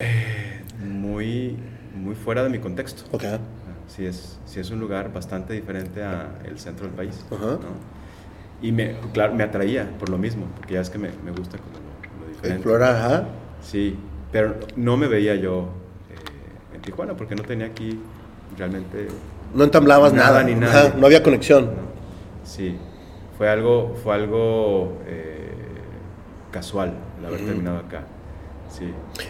[SPEAKER 2] eh, muy, muy fuera de mi contexto.
[SPEAKER 1] Okay
[SPEAKER 2] sí es, sí es un lugar bastante diferente al centro del país. Y me, claro, me atraía por lo mismo, porque ya es que me, me gusta como lo, diferente.
[SPEAKER 1] Explorar, ajá.
[SPEAKER 2] Sí, pero no me veía yo eh, en Tijuana, porque no tenía aquí realmente...
[SPEAKER 1] No entablabas nada, ni nada. no había conexión.
[SPEAKER 2] Sí, fue algo, fue algo eh, casual el haber terminado acá.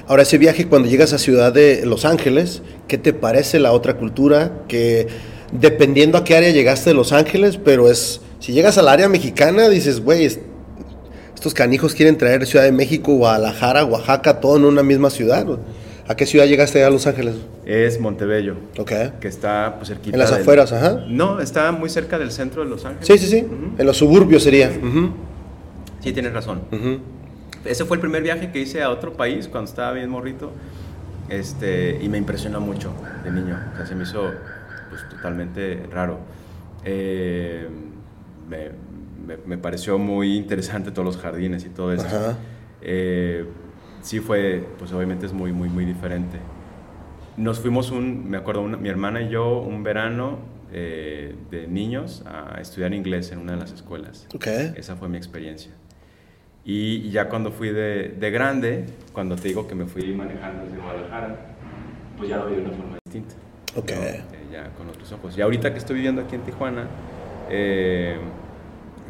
[SPEAKER 1] Ahora, ese viaje cuando llegas a Ciudad de Los Ángeles, ¿qué te parece la otra cultura? Que dependiendo a qué área llegaste de Los Ángeles, pero es, si llegas al área mexicana, dices, güey, estos canijos quieren traer Ciudad de México, Guadalajara, Oaxaca, todo en una misma ciudad. ¿A qué ciudad llegaste a Los Ángeles?
[SPEAKER 2] Es Montebello.
[SPEAKER 1] Ok.
[SPEAKER 2] Que está pues cerquita.
[SPEAKER 1] En las afueras, ajá.
[SPEAKER 2] No, está muy cerca del centro de Los Ángeles.
[SPEAKER 1] Sí, sí, sí. En los suburbios sería.
[SPEAKER 2] Sí, tienes razón ese fue el primer viaje que hice a otro país cuando estaba bien morrito. Este, y me impresionó mucho de niño. O sea, se me hizo pues, totalmente raro. Eh, me, me, pareció muy interesante todos los jardines y todo eso. Eh, sí fue, pues obviamente es muy, muy, muy diferente. Nos fuimos un, me acuerdo, mi hermana y yo, un verano eh, de niños a estudiar inglés en una de las escuelas.
[SPEAKER 1] Okay.
[SPEAKER 2] Esa fue mi experiencia. Y ya cuando fui de, de, grande, cuando te digo que me fui manejando desde Guadalajara, pues ya lo vi de una forma distinta.
[SPEAKER 1] Ok.
[SPEAKER 2] Eh, ya con otros ojos. Y ahorita que estoy viviendo aquí en Tijuana, eh,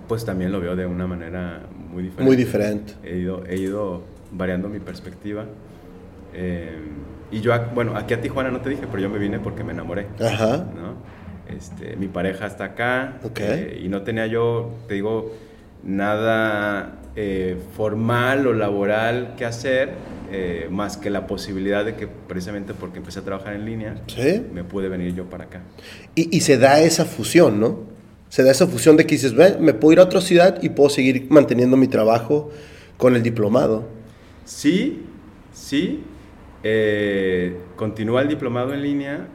[SPEAKER 2] pues también lo veo de una manera muy diferente.
[SPEAKER 1] Muy diferente.
[SPEAKER 2] He ido, he ido variando mi perspectiva. Eh, y yo, bueno, aquí a Tijuana no te dije, pero yo me vine porque me enamoré.
[SPEAKER 1] Ajá.
[SPEAKER 2] ¿no? Este, mi pareja está acá
[SPEAKER 1] Ok.
[SPEAKER 2] eh, y no tenía yo, te digo, nada eh, formal o laboral que hacer, eh, más que la posibilidad de que precisamente porque empecé a trabajar en línea,
[SPEAKER 1] Sí.
[SPEAKER 2] me pude venir yo para acá.
[SPEAKER 1] Y, y se da esa fusión, ¿no? Se da esa fusión de que dices, "Ve, me puedo ir a otra ciudad y puedo seguir manteniendo mi trabajo con el diplomado.
[SPEAKER 2] Sí, sí, eh, continúa el diplomado en línea,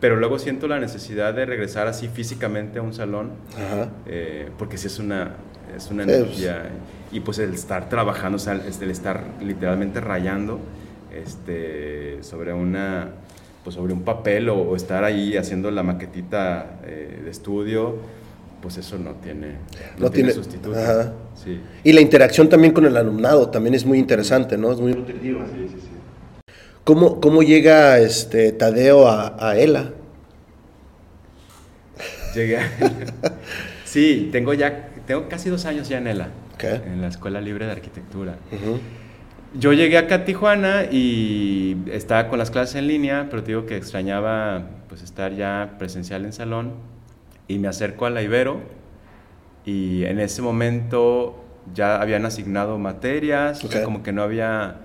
[SPEAKER 2] pero luego siento la necesidad de regresar así físicamente a un salón,
[SPEAKER 1] Ajá.
[SPEAKER 2] eh, porque sí es una, es una
[SPEAKER 1] pues.
[SPEAKER 2] energía, y pues el estar trabajando, o sea, el estar literalmente rayando este, sobre una pues sobre un papel o, o estar ahí haciendo la maquetita eh, de estudio, pues eso no tiene, no
[SPEAKER 1] No
[SPEAKER 2] tiene
[SPEAKER 1] tiene-
[SPEAKER 2] sustituto.
[SPEAKER 1] ajá.
[SPEAKER 2] Sí.
[SPEAKER 1] Y la interacción también con el alumnado también es muy interesante, ¿no? Es muy nutritiva.
[SPEAKER 2] Sí, sí, sí.
[SPEAKER 1] ¿Cómo, cómo llega este Tadeo a, a ELA?
[SPEAKER 2] Llegué a... [LAUGHS] Sí, tengo ya, tengo casi dos años ya en ELA, en la Escuela Libre de Arquitectura. Yo llegué acá a Tijuana y estaba con las clases en línea, pero te digo que extrañaba pues estar ya presencial en salón y me acerco a la Ibero y en ese momento ya habían asignado materias, o sea,
[SPEAKER 1] Ok.
[SPEAKER 2] como que no había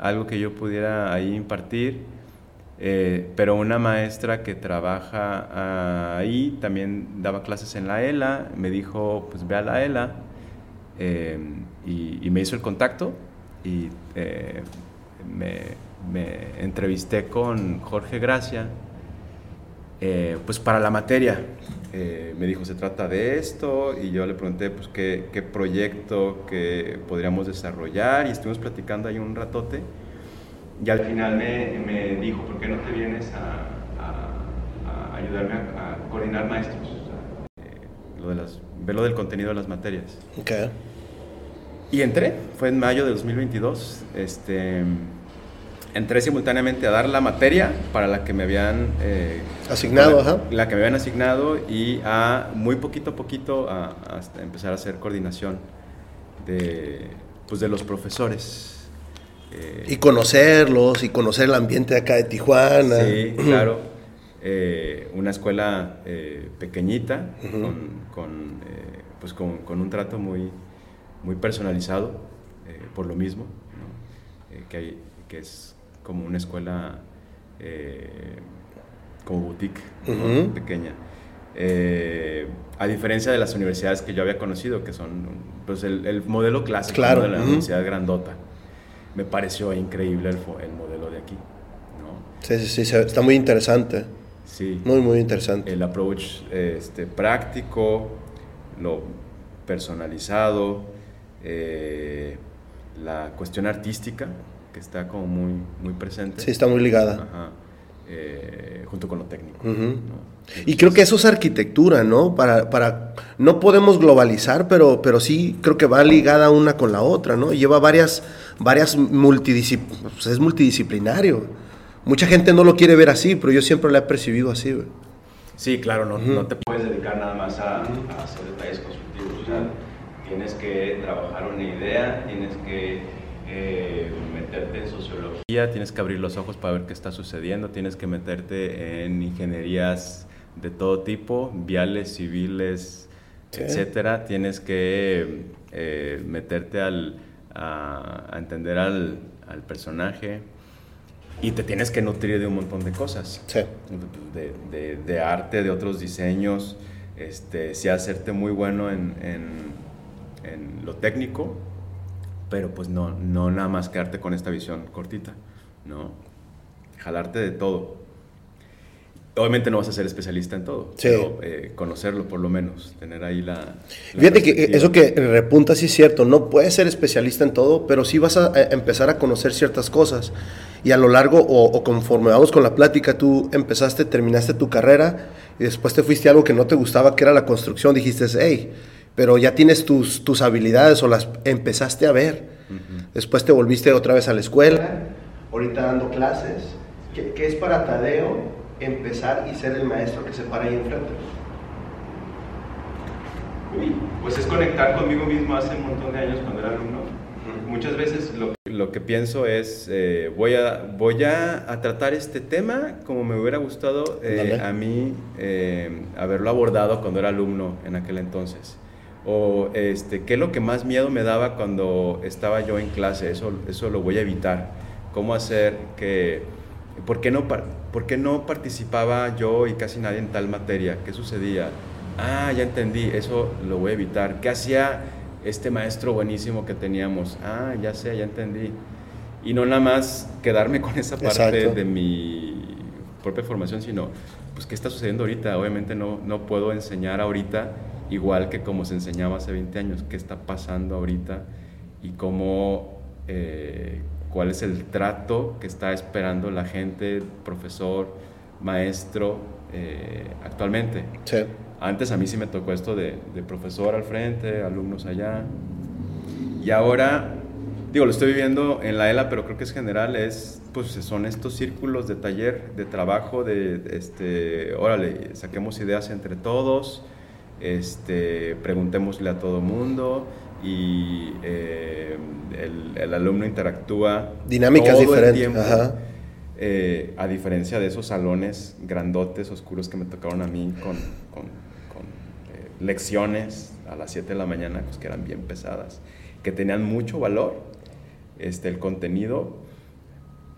[SPEAKER 2] algo que yo pudiera ahí impartir, eh, pero una maestra que trabaja ah, ahí también daba clases en la ELA, me dijo, pues ve a la ELA eh, y, me hizo el contacto y eh, me, me entrevisté con Jorge Gracia, pues para la materia. Me dijo, se trata de esto, y yo le pregunté, pues, qué, qué proyecto que podríamos desarrollar, y estuvimos platicando ahí un ratote, y al final me, me dijo, ¿por qué no te vienes a, a- a ayudarme a, a coordinar maestros? O sea, eh, lo de las, ver lo del contenido de las materias.
[SPEAKER 1] Ok.
[SPEAKER 2] Y entré, fue en mayo de 2022. Este, entré simultáneamente a dar la materia para la que me habían eh,
[SPEAKER 1] Asignado,
[SPEAKER 2] la,
[SPEAKER 1] ajá.
[SPEAKER 2] la que me habían asignado y a muy poquito a poquito a, a empezar a hacer coordinación de, pues de los profesores. Eh,
[SPEAKER 1] Y conocerlos y conocer el ambiente de acá de Tijuana.
[SPEAKER 2] Sí, [CLEARS THROAT] claro. Eh, una escuela eh, pequeñita, con, con, eh, pues con, con un trato muy, muy personalizado, por lo mismo, ¿no? Que, hay- que es como una escuela como boutique, ¿no?
[SPEAKER 1] Ujú.
[SPEAKER 2] pequeña. Eh, a diferencia de las universidades que yo había conocido, que son pues, el, el modelo clásico de la universidad grandota, me pareció increíble el, modelo de aquí. ¿no?
[SPEAKER 1] Sí, sí, sí, está muy interesante.
[SPEAKER 2] Sí.
[SPEAKER 1] Muy, muy interesante.
[SPEAKER 2] El approach este, práctico, lo personalizado, eh, la cuestión artística, que está como muy, muy presente.
[SPEAKER 1] Sí, está muy ligada.
[SPEAKER 2] Ajá. Eh, junto con lo técnico. ¿no?
[SPEAKER 1] Y creo que eso es arquitectura, ¿no? Para, para, no podemos globalizar, pero, pero sí creo que va ligada una con la otra, ¿no? Lleva varias, varias multidisciplinas, es multidisciplinario. Mucha gente no lo quiere ver así, pero yo siempre lo he percibido así, güey.
[SPEAKER 2] Sí, claro, no, no te puedes dedicar nada más a, a hacer detalles constructivos. O sea, tienes que trabajar una idea, tienes que eh, meterte en sociología, tienes que abrir los ojos para ver qué está sucediendo, tienes que meterte en ingenierías de todo tipo, viales, civiles,
[SPEAKER 1] Sí.
[SPEAKER 2] etcétera. Tienes que eh, meterte al, a, a entender al, al personaje y te tienes que nutrir de un montón de cosas
[SPEAKER 1] Sí.
[SPEAKER 2] de, de- de arte, de otros diseños, este, sí hacerte muy bueno en, en- en lo técnico, pero pues no, no nada más quedarte con esta visión cortita, ¿no? Jalarte de todo. Obviamente no vas a ser especialista en todo,
[SPEAKER 1] Sí.
[SPEAKER 2] pero eh, conocerlo por lo menos, tener ahí la... la
[SPEAKER 1] Fíjate que
[SPEAKER 2] perspectiva.
[SPEAKER 1] eso que repunta sí es cierto, no puedes ser especialista en todo, pero sí vas a a empezar a conocer ciertas cosas. Y a lo largo o, o conforme vamos con la plática, tú empezaste, terminaste tu carrera y después te fuiste a algo que no te gustaba, que era la construcción, dijiste, hey, pero ya tienes tus, tus habilidades o las empezaste a ver. Después te volviste otra vez a la escuela, ahorita dando clases. ¿Qué, qué es para Tadeo empezar y ser el maestro que se para ahí enfrente?
[SPEAKER 2] pues es conectar conmigo mismo hace un montón de años cuando era alumno. Muchas veces lo, lo que pienso es, eh, voy, a, voy a, a, tratar este tema como me hubiera gustado eh, a mí eh, haberlo abordado cuando era alumno en aquel entonces. O este, qué es lo que más miedo me daba cuando estaba yo en clase, eso, eso lo voy a evitar. ¿Cómo hacer que... ¿Por qué, no, ¿Por qué no participaba yo y casi nadie en tal materia? ¿Qué sucedía? Ah, ya entendí, eso lo voy a evitar. ¿Qué hacía este maestro buenísimo que teníamos? Ah, ya sé, ya entendí. Y no nada más quedarme con esa parte de mi propia formación, sino, pues, ¿qué está sucediendo ahorita? Obviamente no, no puedo enseñar ahorita igual que como se enseñaba hace 20 años, qué está pasando ahorita y cómo, eh, cuál es el trato que está esperando la gente, profesor, maestro, eh, actualmente. Sí. Antes a mí sí me tocó esto de, profesor al frente, alumnos allá. Y ahora, digo, lo estoy viviendo en la ELA, pero creo que es general, es, pues son estos círculos de taller, de trabajo, de, este, órale, saquemos ideas entre todos, este, preguntémosle a todo mundo y eh, el, alumno interactúa.
[SPEAKER 1] Dinámicas diferentes.
[SPEAKER 2] Eh, a diferencia de esos salones grandotes, oscuros que me tocaron a mí con lecciones a las 7 de la mañana, pues que eran bien pesadas, que tenían mucho valor, este, el contenido,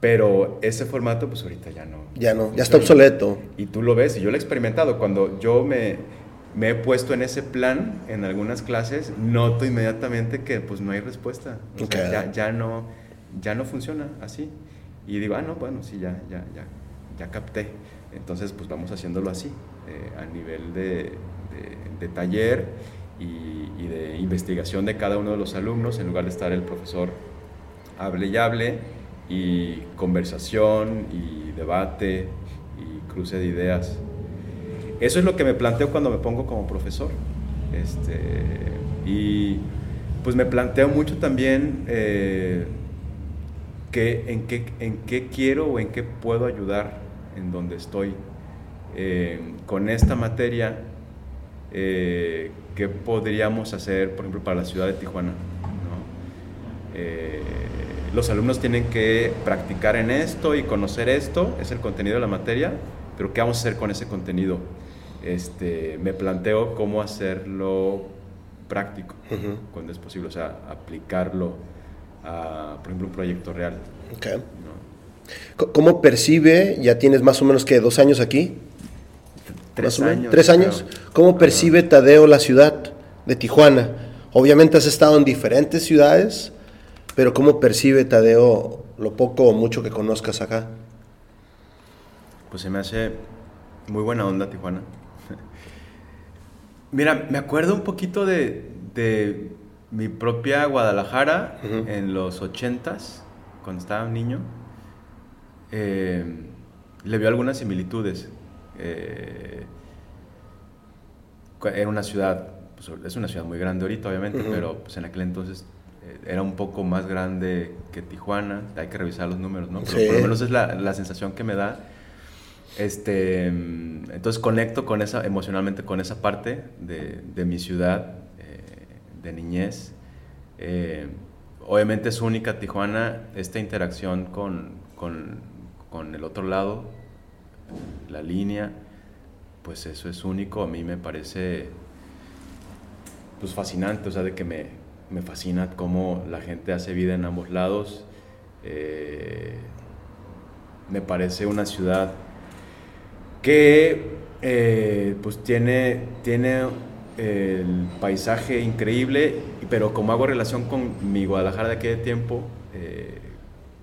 [SPEAKER 2] pero ese formato pues ahorita ya no.
[SPEAKER 1] Ya no, ya está obsoleto.
[SPEAKER 2] Y tú lo ves, y yo lo he experimentado, cuando yo me, me he puesto en ese plan en algunas clases, noto inmediatamente que pues no hay respuesta, ya, ya, no, ya no funciona así. Y digo, ah, no, bueno, sí, ya, ya, ya, ya capté. Entonces, pues vamos haciéndolo así, eh, a nivel de, de, taller y, de investigación de cada uno de los alumnos, en lugar de estar el profesor hable y hable, y conversación y debate y cruce de ideas. Eso es lo que me planteo cuando me pongo como profesor. Este, y pues me planteo mucho también eh, que, en, qué, en qué quiero o en qué puedo ayudar en donde estoy. Eh, con esta materia eh, qué podríamos hacer, por ejemplo, para la ciudad de Tijuana. Los alumnos tienen que practicar en esto y conocer esto, es el contenido de la materia, pero ¿qué vamos a hacer con ese contenido? Este, me planteo cómo hacerlo práctico, cuando es posible, o sea, aplicarlo a, por ejemplo, un proyecto real.
[SPEAKER 1] ¿Cómo percibe, ya tienes más o menos que dos años aquí,
[SPEAKER 2] Tres años.
[SPEAKER 1] ¿Tres años? ¿Cómo percibe Tadeo la ciudad de Tijuana? Obviamente has estado en diferentes ciudades, pero ¿cómo percibe Tadeo lo poco o mucho que conozcas acá?
[SPEAKER 2] Pues se me hace muy buena onda Tijuana. Mira, me acuerdo un poquito de, mi propia Guadalajara en los ochentas, cuando estaba un niño. Eh, le vio algunas similitudes. Eh, era una ciudad, pues, es una ciudad muy grande ahorita obviamente, pero pues en aquel entonces eh, era un poco más grande que Tijuana, hay que revisar los números, ¿no? Pero por lo menos es la, la, sensación que me da. Este, entonces conecto con esa, emocionalmente con esa parte de, de mi ciudad, eh, de niñez. obviamente es única Tijuana esta interacción con, con, con el otro lado, la línea, pues eso es único, a mí me parece pues fascinante, o sea, de que me, me fascina cómo la gente hace vida en ambos lados. Eh, me parece una ciudad que eh, pues tiene, tiene el paisaje increíble, pero como hago relación con mi Guadalajara de aquel tiempo, eh,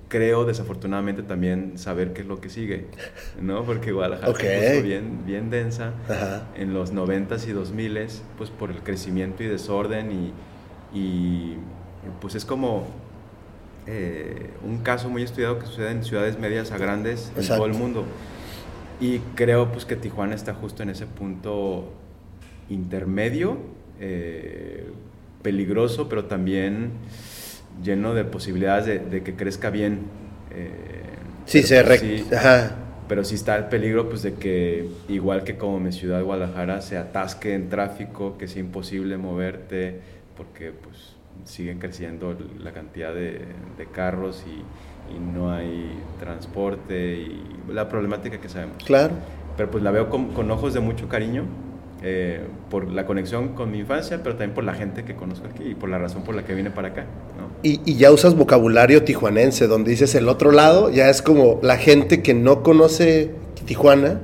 [SPEAKER 2] creo desafortunadamente también saber qué es lo que sigue, ¿no? Porque Guadalajara es bien, bien densa en los 90s y 2000s, pues por el crecimiento y desorden y, y pues es como eh, un caso muy estudiado que sucede en ciudades medias a grandes en todo el mundo. Y creo pues que Tijuana está justo en ese punto intermedio, eh, peligroso, pero también lleno de posibilidades de, que crezca bien.
[SPEAKER 1] Eh, sí, se pues,
[SPEAKER 2] pero sí está el peligro pues de que igual que como mi ciudad Guadalajara se atasque en tráfico, que sea imposible moverte porque pues siguen creciendo la cantidad de, de carros y, y, no hay transporte y la problemática que sabemos.
[SPEAKER 1] Claro.
[SPEAKER 2] Pero pues la veo con, con ojos de mucho cariño eh, por la conexión con mi infancia, pero también por la gente que conozco aquí y por la razón por la que vine para acá. ¿no?
[SPEAKER 1] Y, y, ya usas vocabulario tijuanense, donde dices el otro lado, ya es como la gente que no conoce Tijuana.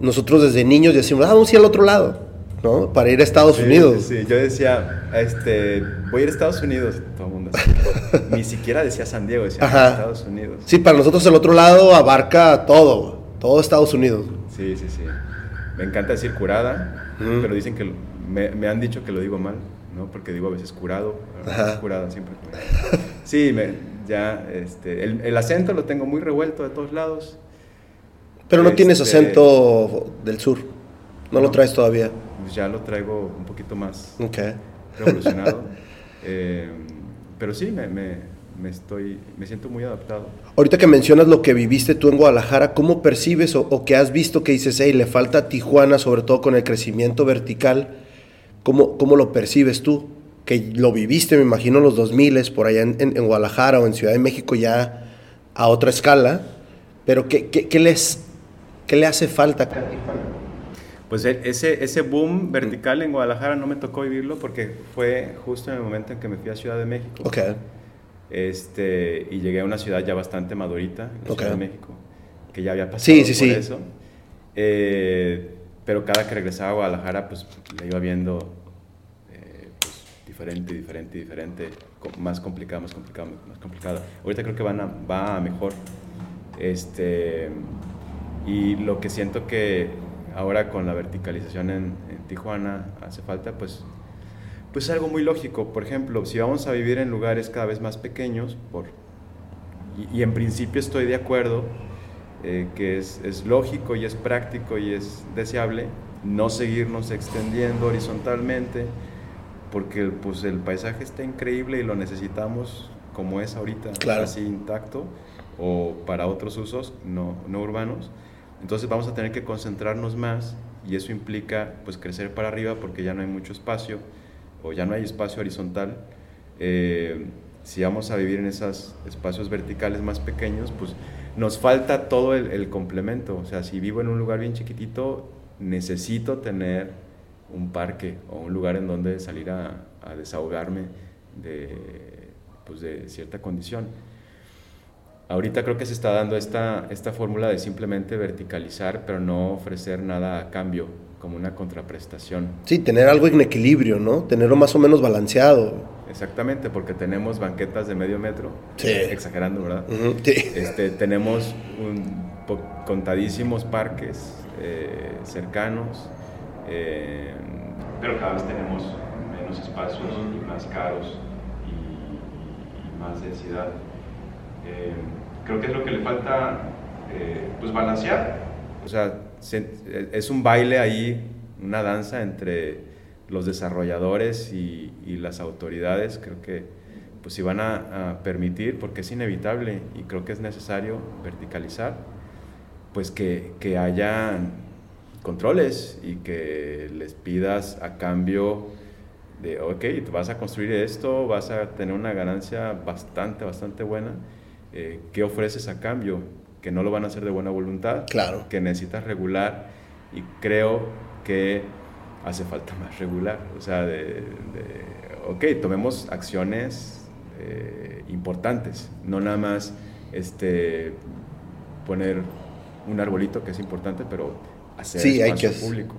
[SPEAKER 1] Nosotros desde niños decimos, ah, vamos a ir al otro lado, ¿no? Para ir a Estados
[SPEAKER 2] sí,
[SPEAKER 1] Unidos.
[SPEAKER 2] Sí, yo decía, este, voy a ir a Estados Unidos, todo el mundo. [LAUGHS] Ni siquiera decía San Diego, decía Ajá. Estados Unidos.
[SPEAKER 1] Sí, para nosotros el otro lado abarca todo, todo Estados Unidos.
[SPEAKER 2] Sí, sí, sí. Me encanta decir curada, mm. pero dicen que me, me, han dicho que lo digo mal, ¿no? Porque digo a veces curado, a veces curada siempre. Sí, me, ya, este, el, el, acento lo tengo muy revuelto de todos lados.
[SPEAKER 1] Pero no este, tienes acento del sur, no, no, lo traes todavía.
[SPEAKER 2] Pues ya lo traigo un poquito más
[SPEAKER 1] okay.
[SPEAKER 2] revolucionado. [LAUGHS] eh, pero sí, me, me, me, estoy, me siento muy adaptado.
[SPEAKER 1] Ahorita que mencionas lo que viviste tú en Guadalajara, ¿cómo percibes o, o que has visto que dices, hey, le falta a Tijuana, sobre todo con el crecimiento vertical? ¿Cómo, cómo lo percibes tú? Que lo viviste, me imagino, en los 2000 por allá en, en, en, Guadalajara o en Ciudad de México ya a otra escala, pero ¿qué, qué, qué les, qué le hace falta acá a Tijuana?
[SPEAKER 2] Pues ese, ese boom vertical en Guadalajara no me tocó vivirlo porque fue justo en el momento en que me fui a Ciudad de México.
[SPEAKER 1] Okay.
[SPEAKER 2] Este, y llegué a una ciudad ya bastante madurita, en
[SPEAKER 1] Ok.
[SPEAKER 2] Ciudad de México, que ya había pasado
[SPEAKER 1] Sí, sí,
[SPEAKER 2] por
[SPEAKER 1] sí.
[SPEAKER 2] eso. Eh, pero cada que regresaba a Guadalajara, pues la iba viendo eh, pues, diferente, diferente, diferente, más complicada, más complicada, más complicada. Ahorita creo que van a, va a mejor. Este, y lo que siento que ahora con la verticalización en, en Tijuana hace falta, pues pues algo muy lógico. Por ejemplo, si vamos a vivir en lugares cada vez más pequeños, por, y, y en principio estoy de acuerdo eh, que es, es, lógico y es práctico y es deseable no seguirnos extendiendo horizontalmente, porque pues, el paisaje está increíble y lo necesitamos como es ahorita,
[SPEAKER 1] claro.
[SPEAKER 2] así intacto, o para otros usos no, no urbanos. Entonces vamos a tener que concentrarnos más y eso implica pues crecer para arriba porque ya no hay mucho espacio o ya no hay espacio horizontal, eh, si vamos a vivir en esos espacios verticales más pequeños, pues nos falta todo el, complemento. O sea, si vivo en un lugar bien chiquitito, necesito tener un parque o un lugar en donde salir a, a desahogarme de, pues de cierta condición. Ahorita creo que se está dando esta, esta fórmula de simplemente verticalizar, pero no ofrecer nada a cambio como una contraprestación.
[SPEAKER 1] Sí, tener algo en equilibrio, ¿no? Tenerlo más o menos balanceado.
[SPEAKER 2] Exactamente, porque tenemos banquetas de medio metro,
[SPEAKER 1] sí.
[SPEAKER 2] exagerando, ¿verdad?
[SPEAKER 1] Uh -huh, sí.
[SPEAKER 2] este, tenemos un, contadísimos parques eh, cercanos, eh, pero cada vez tenemos menos espacios y más caros y, y más densidad. Eh, creo que es lo que le falta, eh, pues balancear. O sea, es un baile ahí, una danza entre los desarrolladores y, y las autoridades. Creo que pues si van a, permitir, porque es inevitable y creo que es necesario verticalizar, pues que, que haya controles y que les pidas a cambio de, ok, vas a construir esto, vas a tener una ganancia bastante, bastante buena, eh, ¿qué ofreces a cambio? que no lo van a hacer de buena voluntad,
[SPEAKER 1] claro.
[SPEAKER 2] que necesitas regular y creo que hace falta más regular. O sea, de, de ok, tomemos acciones eh, importantes, no nada más este, poner un arbolito que es importante, pero hacer
[SPEAKER 1] sí,
[SPEAKER 2] espacio
[SPEAKER 1] hay que...
[SPEAKER 2] público,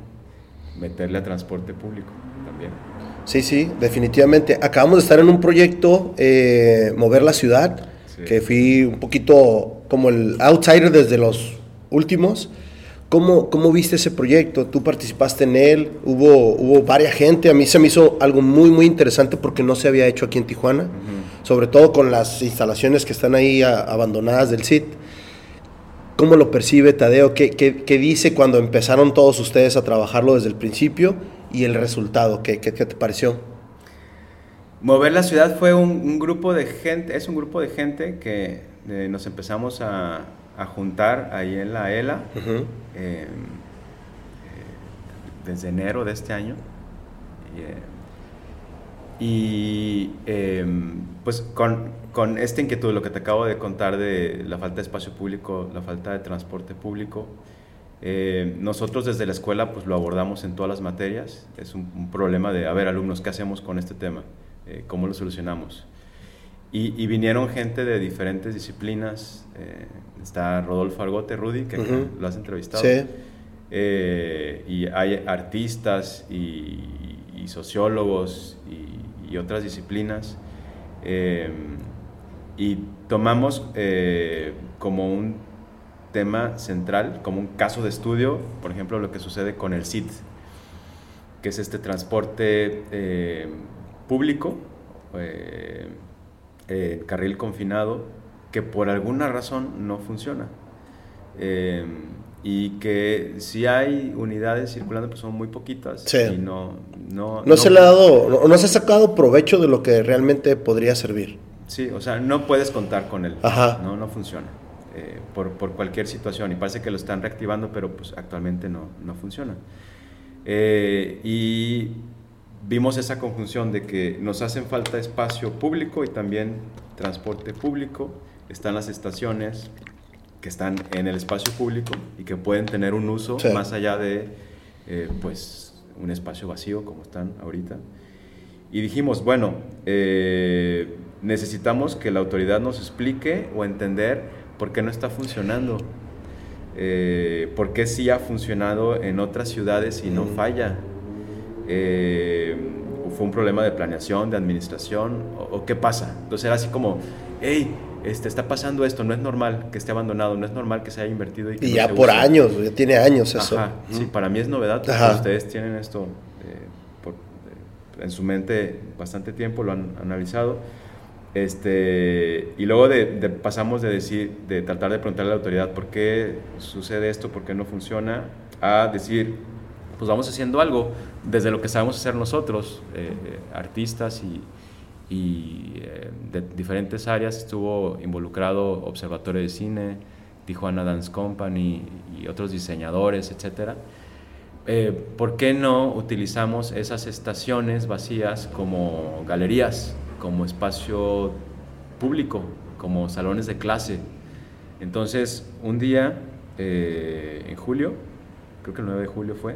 [SPEAKER 2] meterle a transporte público también.
[SPEAKER 1] Sí, sí, definitivamente. Acabamos de estar en un proyecto, eh, Mover la Ciudad, sí. que fui un poquito como el outsider desde los últimos. ¿Cómo, ¿Cómo, viste ese proyecto? ¿Tú participaste en él? ¿Hubo, hubo varias gente? A mí se me hizo algo muy, muy interesante porque no se había hecho aquí en Tijuana, uh -huh. sobre todo con las instalaciones que están ahí a, abandonadas del CIT. ¿Cómo lo percibe Tadeo? ¿Qué, ¿Qué, qué, dice cuando empezaron todos ustedes a trabajarlo desde el principio y el resultado? ¿Qué, qué, qué te pareció?
[SPEAKER 2] Mover la ciudad fue un, un, grupo de gente, es un grupo de gente que eh, nos empezamos a, a juntar ahí en la ELA em, eh, desde enero de este año. y em, pues con, con esta inquietud, lo que te acabo de contar de la falta de espacio público, la falta de transporte público, eh, nosotros desde la escuela pues lo abordamos en todas las materias. Es un, problema de, a ver, alumnos, ¿qué hacemos con este tema? Eh, ¿Cómo lo solucionamos? Y, vinieron gente de diferentes disciplinas. Eh, está Rodolfo Argote, Rudy, que lo has entrevistado. Sí. y hay artistas y, sociólogos y, otras disciplinas. y tomamos como un tema central, como un caso de estudio, por ejemplo, lo que sucede con el CID, que es este transporte eh, público, eh, eh, carril confinado, que por alguna razón no funciona. y que si hay unidades circulando, pues son muy poquitas. Y no, no,
[SPEAKER 1] no, se le ha dado, no, se ha sacado provecho de lo que realmente podría servir.
[SPEAKER 2] Sí, o sea, no puedes contar con él. No, no funciona. Eh, por, por, cualquier situación y parece que lo están reactivando, pero pues actualmente no, no funciona. Eh, y vimos esa conjunción de que nos hacen falta espacio público y también transporte público. Están las estaciones que están en el espacio público y que pueden tener un uso más allá de eh, pues un espacio vacío como están ahorita. Y dijimos, bueno, necesitamos que la autoridad nos explique o entender ¿por qué no está funcionando? Eh, ¿Por qué sí ha funcionado en otras ciudades y no falla? Eh, ¿Fue un problema de planeación, de administración? ¿O, qué pasa? Entonces era así como, hey, este, está pasando esto, no es normal que esté abandonado, no es normal que se haya invertido. Y,
[SPEAKER 1] y ya por años, ya tiene años eso.
[SPEAKER 2] Sí, para mí es novedad, ustedes tienen esto eh, en su mente bastante tiempo, lo han analizado. Este, y luego de, pasamos de decir, de tratar de preguntarle a la autoridad por qué sucede esto, por qué no funciona, a decir, pues vamos haciendo algo desde lo que sabemos hacer nosotros, eh, artistas y, y eh, de diferentes áreas. Estuvo involucrado Observatorio de Cine, Tijuana Dance Company y otros diseñadores, etc. Eh, ¿Por qué no utilizamos esas estaciones vacías como galerías? como espacio público, como salones de clase. Entonces, un día, eh, en julio, creo que el 9 de julio fue,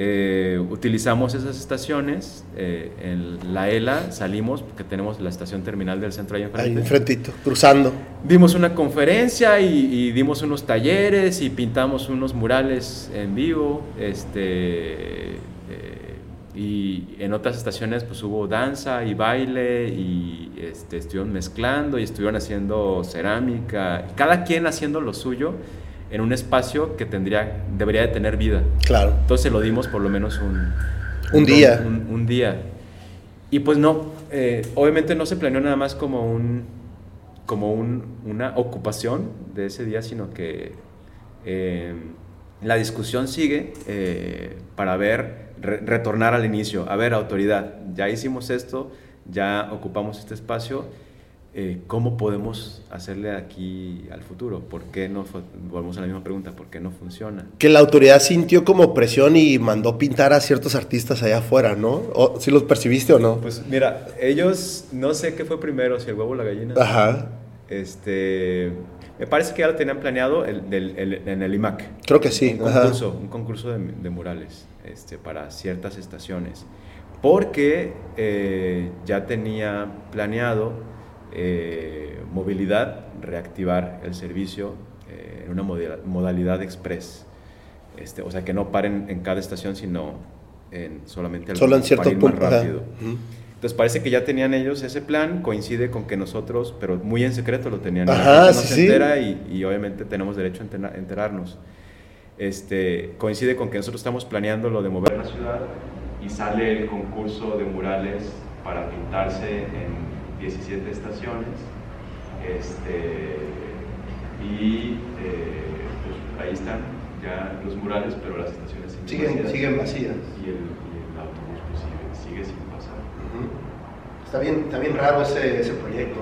[SPEAKER 2] eh, utilizamos esas estaciones, eh, en la ELA salimos, porque tenemos la estación terminal del centro ahí enfrente.
[SPEAKER 1] Ahí enfrentito, cruzando.
[SPEAKER 2] Dimos una conferencia y, y, dimos unos talleres y pintamos unos murales en vivo, este, y en otras estaciones pues hubo danza y baile y este, estuvieron mezclando y estuvieron haciendo cerámica, cada quien haciendo lo suyo en un espacio que tendría, debería de tener vida.
[SPEAKER 1] Claro.
[SPEAKER 2] Entonces lo dimos por lo menos un,
[SPEAKER 1] un, día.
[SPEAKER 2] Un, día. Y pues no, eh, obviamente no se planeó nada más como, un, como un, una ocupación de ese día, sino que eh, la discusión sigue eh, para ver retornar al inicio. A ver, autoridad, ya hicimos esto, ya ocupamos este espacio, eh, ¿cómo podemos hacerle aquí al futuro? ¿Por qué no, volvemos a la misma pregunta, ¿por qué no funciona?
[SPEAKER 1] Que la autoridad sintió como presión y mandó pintar a ciertos artistas allá afuera, ¿no? ¿O, ¿Si los percibiste o no?
[SPEAKER 2] Pues mira, ellos, no sé qué fue primero, si el huevo o la gallina.
[SPEAKER 1] Ajá.
[SPEAKER 2] Este, me parece que ya lo tenían planeado en el IMAC.
[SPEAKER 1] Creo que sí.
[SPEAKER 2] Un concurso, un concurso de, de murales. Este, para ciertas estaciones, porque eh, ya tenía planeado eh, movilidad, reactivar el servicio eh, en una modalidad express. Este, o sea, que no paren en cada estación, sino en solamente
[SPEAKER 1] Solo en cierto punto.
[SPEAKER 2] rápido. Entonces parece que ya tenían ellos ese plan, coincide con que nosotros, pero muy en secreto lo tenían.
[SPEAKER 1] Ajá,
[SPEAKER 2] no
[SPEAKER 1] se
[SPEAKER 2] entera y, y, obviamente tenemos derecho a enterarnos este, coincide con que nosotros estamos planeando lo de mover la ciudad y sale el concurso de murales para pintarse en 17 estaciones. Este, y eh, pues ahí están ya los murales, pero las estaciones
[SPEAKER 1] siguen, vacías. Siguen vacías.
[SPEAKER 2] Y el, autobús pues, sigue, sin pasar.
[SPEAKER 1] está, bien, está bien raro ese, ese proyecto.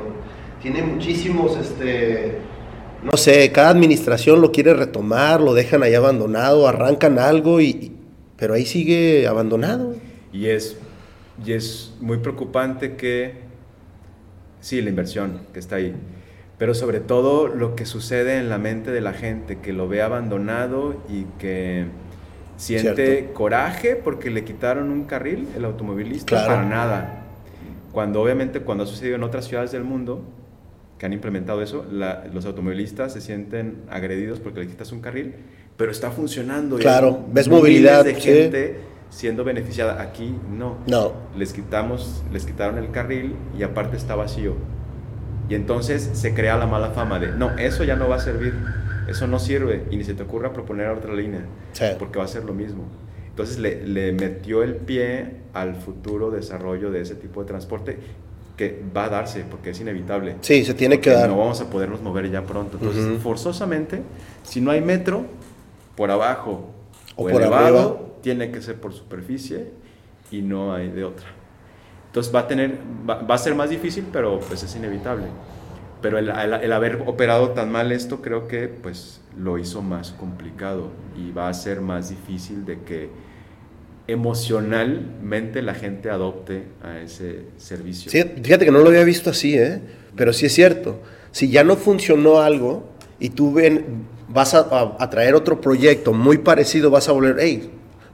[SPEAKER 1] Tiene muchísimos este, no sé, cada administración lo quiere retomar, lo dejan ahí abandonado, arrancan algo y, pero ahí sigue abandonado.
[SPEAKER 2] Y es, y es muy preocupante que, sí, la inversión que está ahí, pero sobre todo lo que sucede en la mente de la gente, que lo ve abandonado y que siente coraje porque le quitaron un carril, el automovilista, para nada. Cuando obviamente cuando ha sucedido en otras ciudades del mundo, que han implementado eso, los automovilistas se sienten agredidos porque le quitas un carril, pero está funcionando.
[SPEAKER 1] Claro, ves movilidad.
[SPEAKER 2] de gente siendo beneficiada. Aquí no.
[SPEAKER 1] No.
[SPEAKER 2] Les quitamos, les quitaron el carril y aparte está vacío. Y entonces se crea la mala fama de, no, eso ya no va a servir, eso no sirve y ni se te ocurra proponer otra línea, porque va a ser lo mismo. Entonces le, le metió el pie al futuro desarrollo de ese tipo de transporte que va a darse porque es inevitable.
[SPEAKER 1] Sí, se tiene que dar.
[SPEAKER 2] No vamos a podernos mover ya pronto. Entonces, forzosamente, si no hay metro, por abajo o, por elevado, tiene que ser por superficie y no hay de otra. Entonces va a tener, va, a ser más difícil, pero pues es inevitable. Pero el, el, haber operado tan mal esto creo que pues lo hizo más complicado y va a ser más difícil de que emocionalmente la gente adopte a ese servicio.
[SPEAKER 1] Sí, fíjate que no lo había visto así, ¿eh? pero sí es cierto. Si ya no funcionó algo y tú ven, vas a, traer otro proyecto muy parecido, vas a volver, hey,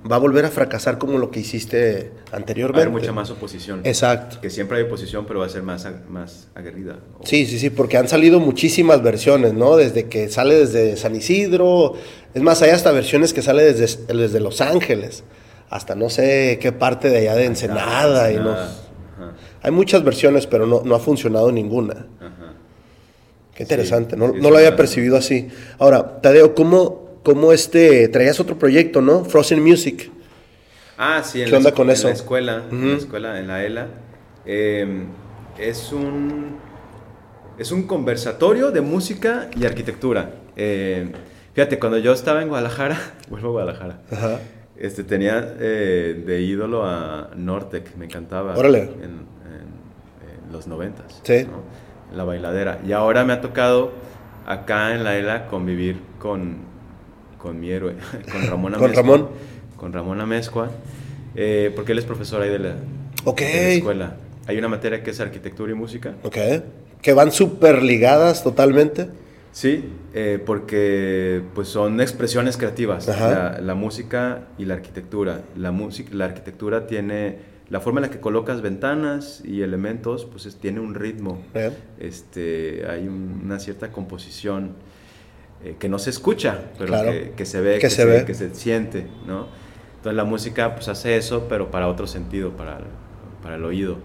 [SPEAKER 1] va a volver a fracasar como lo que hiciste anteriormente.
[SPEAKER 2] Va mucha más oposición.
[SPEAKER 1] Exacto.
[SPEAKER 2] Que siempre hay oposición, pero va a ser más, más aguerrida.
[SPEAKER 1] Sí, sí, sí, porque han salido muchísimas versiones, ¿no? Desde que sale desde San Isidro, es más, hay hasta versiones que sale desde, desde Los Ángeles hasta no sé qué parte de allá de Ensenada. y no, hay muchas versiones, pero no, no ha funcionado ninguna. Qué interesante, no, no lo había percibido así. Ahora, Tadeo, ¿cómo, cómo este, traías otro proyecto, no? Frozen Music.
[SPEAKER 2] Ah, sí,
[SPEAKER 1] en ¿Qué onda con eso?
[SPEAKER 2] La escuela, en la escuela, en la ELA. Em, es un es un conversatorio de música y arquitectura. Em, fíjate, cuando yo estaba en Guadalajara, [LAUGHS] vuelvo a Guadalajara. Ajá. Este, tenía eh, de ídolo a Nortec, me encantaba. En, los noventas.
[SPEAKER 1] Sí.
[SPEAKER 2] La bailadera. Y ahora me ha tocado acá en la ELA convivir con, con mi héroe, [LAUGHS] con Ramón
[SPEAKER 1] Amezcua. ¿Con Ramón?
[SPEAKER 2] Con Ramón Amezcua, eh, porque él es profesor ahí de la, escuela. Hay una materia que es arquitectura y música.
[SPEAKER 1] Ok. Que van súper ligadas totalmente.
[SPEAKER 2] Sí, eh, porque pues son expresiones creativas, la, música y la arquitectura. La, música, la arquitectura tiene la forma en la que colocas ventanas y elementos, pues tiene un ritmo. Este, hay una cierta composición eh, que no se escucha, pero que, se ve, que, se, ve. que se siente, ¿no? Entonces la música pues hace eso, pero para otro sentido, para, para el oído.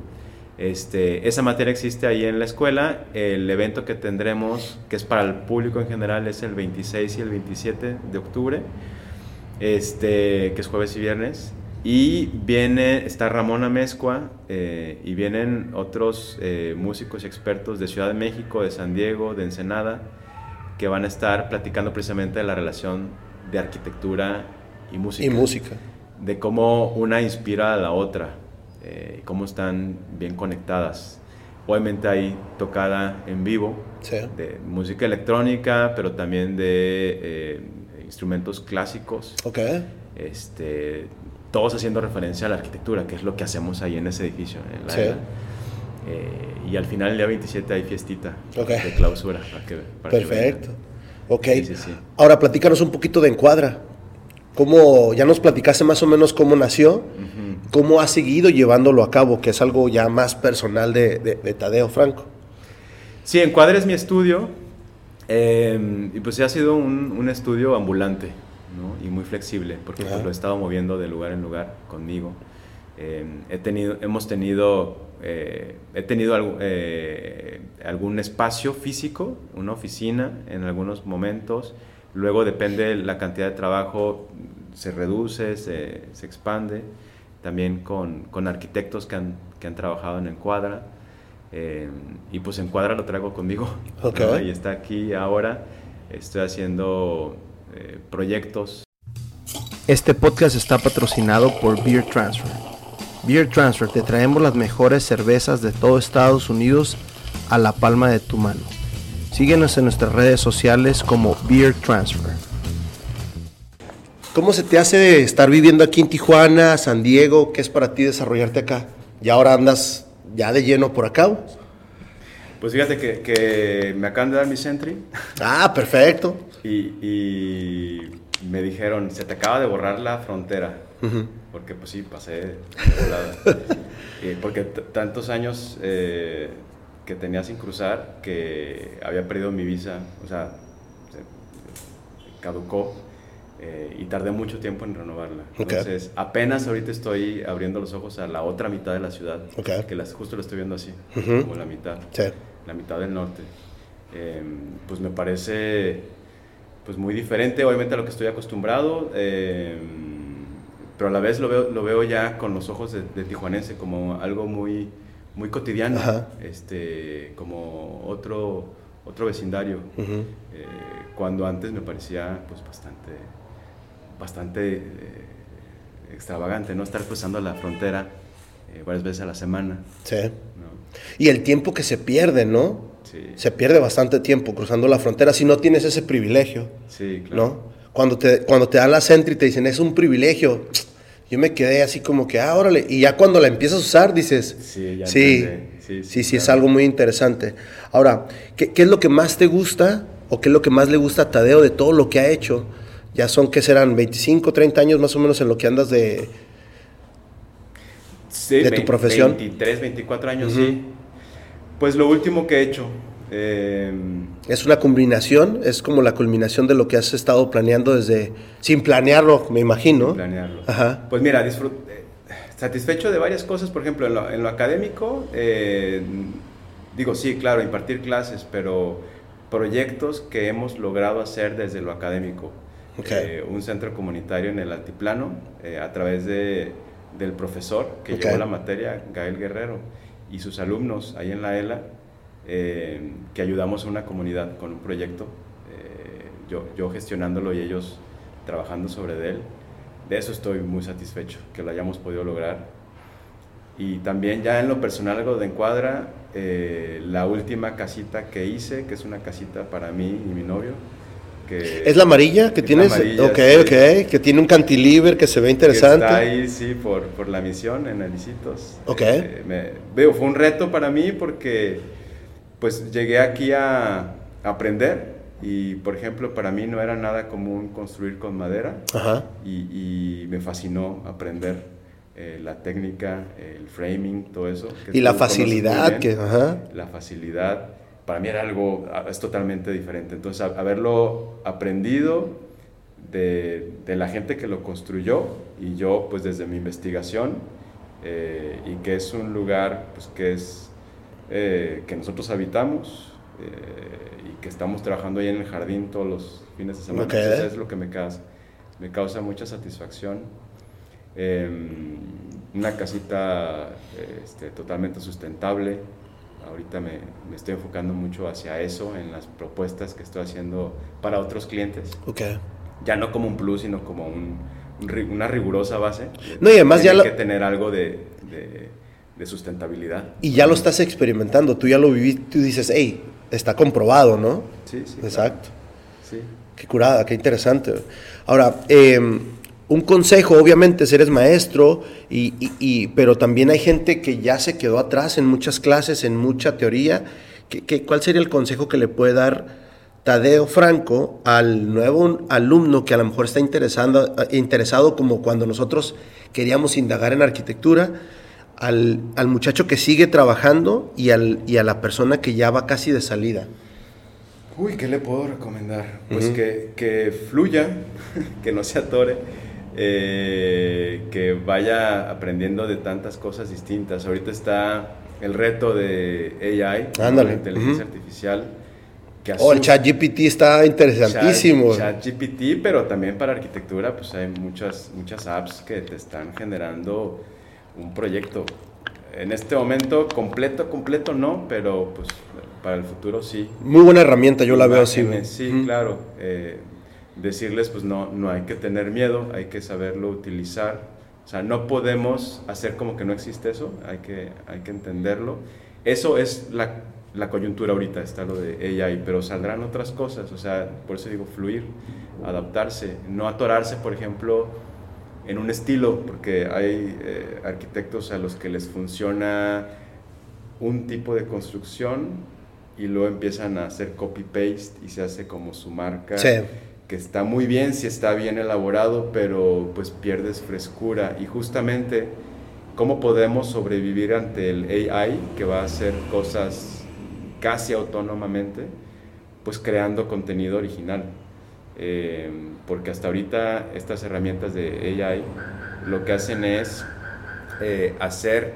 [SPEAKER 2] Este, esa materia existe ahí en la escuela. El evento que tendremos, que es para el público en general, es el 26 y el 27 de octubre, este, que es jueves y viernes. Y viene, está Ramón Amezcua eh, y vienen otros eh, músicos y expertos de Ciudad de México, de San Diego, de Ensenada, que van a estar platicando precisamente de la relación de arquitectura y música.
[SPEAKER 1] Y música.
[SPEAKER 2] De cómo una inspira a la otra eh, cómo están bien conectadas. Obviamente hay tocada en vivo de música electrónica, pero también de eh, instrumentos clásicos.
[SPEAKER 1] Okay.
[SPEAKER 2] Este, todos haciendo referencia a la arquitectura, que es lo que hacemos ahí en ese edificio. En la sí. Eh, y al final, el día 27, hay fiestita de clausura.
[SPEAKER 1] Perfecto. ok. Ahora, platícanos un poquito de Encuadra. ¿Cómo, ya nos platicaste más o menos cómo nació? cómo ha seguido llevándolo a cabo, que es algo ya más personal de, Tadeo Franco.
[SPEAKER 2] Sí, Encuadre es mi estudio em, y pues ha sido un, estudio ambulante y muy flexible porque pues, lo he estado moviendo de lugar en lugar conmigo. Em, he tenido, hemos tenido, eh, he tenido eh, algún espacio físico, una oficina en algunos momentos. Luego depende la cantidad de trabajo, se reduce, se, se expande también con, con arquitectos que han, que han, trabajado en Encuadra. Eh, y pues Encuadra lo traigo conmigo. [LAUGHS] Y está aquí ahora. Estoy haciendo eh, proyectos.
[SPEAKER 1] Este podcast está patrocinado por Beer Transfer. Beer Transfer, te traemos las mejores cervezas de todo Estados Unidos a la palma de tu mano. Síguenos en nuestras redes sociales como Beer Transfer. ¿Cómo se te hace estar viviendo aquí en Tijuana, San Diego? ¿Qué es para ti desarrollarte acá? Y ahora andas ya de lleno por acá.
[SPEAKER 2] Pues fíjate que, me acaban de dar mi Sentry.
[SPEAKER 1] Ah, perfecto.
[SPEAKER 2] Y, me dijeron, se te acaba de borrar la frontera. Porque pues sí, pasé de [LAUGHS] eh, porque tantos años eh, que tenía sin cruzar que había perdido mi visa, o sea, caducó eh, y tardé mucho tiempo en renovarla. Entonces, apenas ahorita estoy abriendo los ojos a la otra mitad de la ciudad, que las, justo lo estoy viendo así, como la mitad, la mitad del norte. Em, pues me parece pues muy diferente, obviamente, a lo que estoy acostumbrado, em, pero a la vez lo veo, lo veo ya con los ojos de, tijuanense como algo muy, muy cotidiano, este, como otro, otro vecindario, eh, cuando antes me parecía pues bastante bastante eh, extravagante, ¿no? Estar cruzando la frontera eh, varias veces a la semana.
[SPEAKER 1] Sí. Y el tiempo que se pierde, ¿no? Sí. Se pierde bastante tiempo cruzando la frontera si no tienes ese privilegio.
[SPEAKER 2] Sí, claro.
[SPEAKER 1] ¿No? Cuando te, cuando te dan la centro y te dicen, es un privilegio, yo me quedé así como que, ah, órale. Y ya cuando la empiezas a usar, dices,
[SPEAKER 2] sí, ya
[SPEAKER 1] sí, sí, sí, sí, es algo muy interesante. Ahora, ¿qué, ¿qué, es lo que más te gusta o qué es lo que más le gusta a Tadeo de todo lo que ha hecho? Ya son, ¿qué serán? 25, 30 años más o menos en lo que andas de,
[SPEAKER 2] de tu profesión. 23, 24 años, sí. Pues lo último que he hecho.
[SPEAKER 1] Em, es una combinación, es como la culminación de lo que has estado planeando desde, sin planearlo, me imagino.
[SPEAKER 2] Sin planearlo. Ajá. Pues mira, eh, satisfecho de varias cosas, por ejemplo, en lo, académico, eh, digo, sí, claro, impartir clases, pero proyectos que hemos logrado hacer desde lo académico. Eh, un centro comunitario en el altiplano a través de, del profesor que llevó la materia, Gael Guerrero, y sus alumnos ahí en la ELA, eh, que ayudamos a una comunidad con un proyecto, yo, yo gestionándolo y ellos trabajando sobre él. De eso estoy muy satisfecho, que lo hayamos podido lograr. Y también ya en lo personal, algo de encuadra, la última casita que hice, que es una casita para mí y mi novio,
[SPEAKER 1] ¿Es la amarilla que tienes? ok, ok, que tiene un cantilever que se ve interesante.
[SPEAKER 2] está ahí, sí, por, por la misión en Alicitos.
[SPEAKER 1] Ok.
[SPEAKER 2] Eh, veo, fue un reto para mí porque pues llegué aquí a, aprender y por ejemplo para mí no era nada común construir con madera Ajá. Y, y, me fascinó aprender eh, la técnica, el framing, todo eso.
[SPEAKER 1] y la facilidad que... Ajá.
[SPEAKER 2] La facilidad para mí era algo, ah, es totalmente diferente. Entonces, haberlo aprendido de, de, la gente que lo construyó y yo, pues desde mi investigación, eh, y que es un lugar pues, que, es, eh, que nosotros habitamos eh, y que estamos trabajando ahí en el jardín todos los fines de semana. Eso es lo que me causa, me causa mucha satisfacción. Em, una casita este, totalmente sustentable, ahorita me, me, estoy enfocando mucho hacia eso en las propuestas que estoy haciendo para otros clientes.
[SPEAKER 1] Ok.
[SPEAKER 2] Ya no como un plus, sino como un, una rigurosa base.
[SPEAKER 1] No, y además ya
[SPEAKER 2] lo... que tener algo de, de, de, sustentabilidad.
[SPEAKER 1] Y ya lo estás experimentando, tú ya lo viviste, tú dices, hey, está comprobado, ¿no?
[SPEAKER 2] Sí, sí.
[SPEAKER 1] Exacto.
[SPEAKER 2] Sí.
[SPEAKER 1] Qué curada, qué interesante. Ahora, eh, un consejo, obviamente, si eres maestro, y, pero también hay gente que ya se quedó atrás en muchas clases, en mucha teoría. ¿Qué, cuál sería el consejo que le puede dar Tadeo Franco al nuevo alumno que a lo mejor está interesando, interesado como cuando nosotros queríamos indagar en arquitectura, al, muchacho que sigue trabajando y, al, y a la persona que ya va casi de salida?
[SPEAKER 2] Uy, ¿qué le puedo recomendar? Pues que, que fluya, [LAUGHS] que no se atore eh, que vaya aprendiendo de tantas cosas distintas. Ahorita está el reto de AI,
[SPEAKER 1] la
[SPEAKER 2] inteligencia artificial.
[SPEAKER 1] Que oh, el ChatGPT está interesantísimo.
[SPEAKER 2] ChatGPT, pero también para arquitectura, pues hay muchas, muchas apps que te están generando un proyecto. En este momento, completo, completo no, pero pues para el futuro sí.
[SPEAKER 1] Muy buena herramienta, yo la veo así.
[SPEAKER 2] Sí, claro. Eh, decirles, pues no, no hay que tener miedo, hay que saberlo utilizar. O sea, no podemos hacer como que no existe eso, hay que, hay que entenderlo. Eso es la, la coyuntura ahorita, está lo de AI, pero saldrán otras cosas, o sea, por eso digo fluir, adaptarse, no atorarse, por ejemplo, en un estilo, porque hay eh, arquitectos a los que les funciona un tipo de construcción y luego empiezan a hacer copy-paste y se hace como su marca. Que está muy bien si está bien elaborado, pero pues pierdes frescura y justamente cómo podemos sobrevivir ante el AI que va a hacer cosas casi autónomamente, pues creando contenido original. Eh, porque hasta ahorita estas herramientas de AI lo que hacen es eh, hacer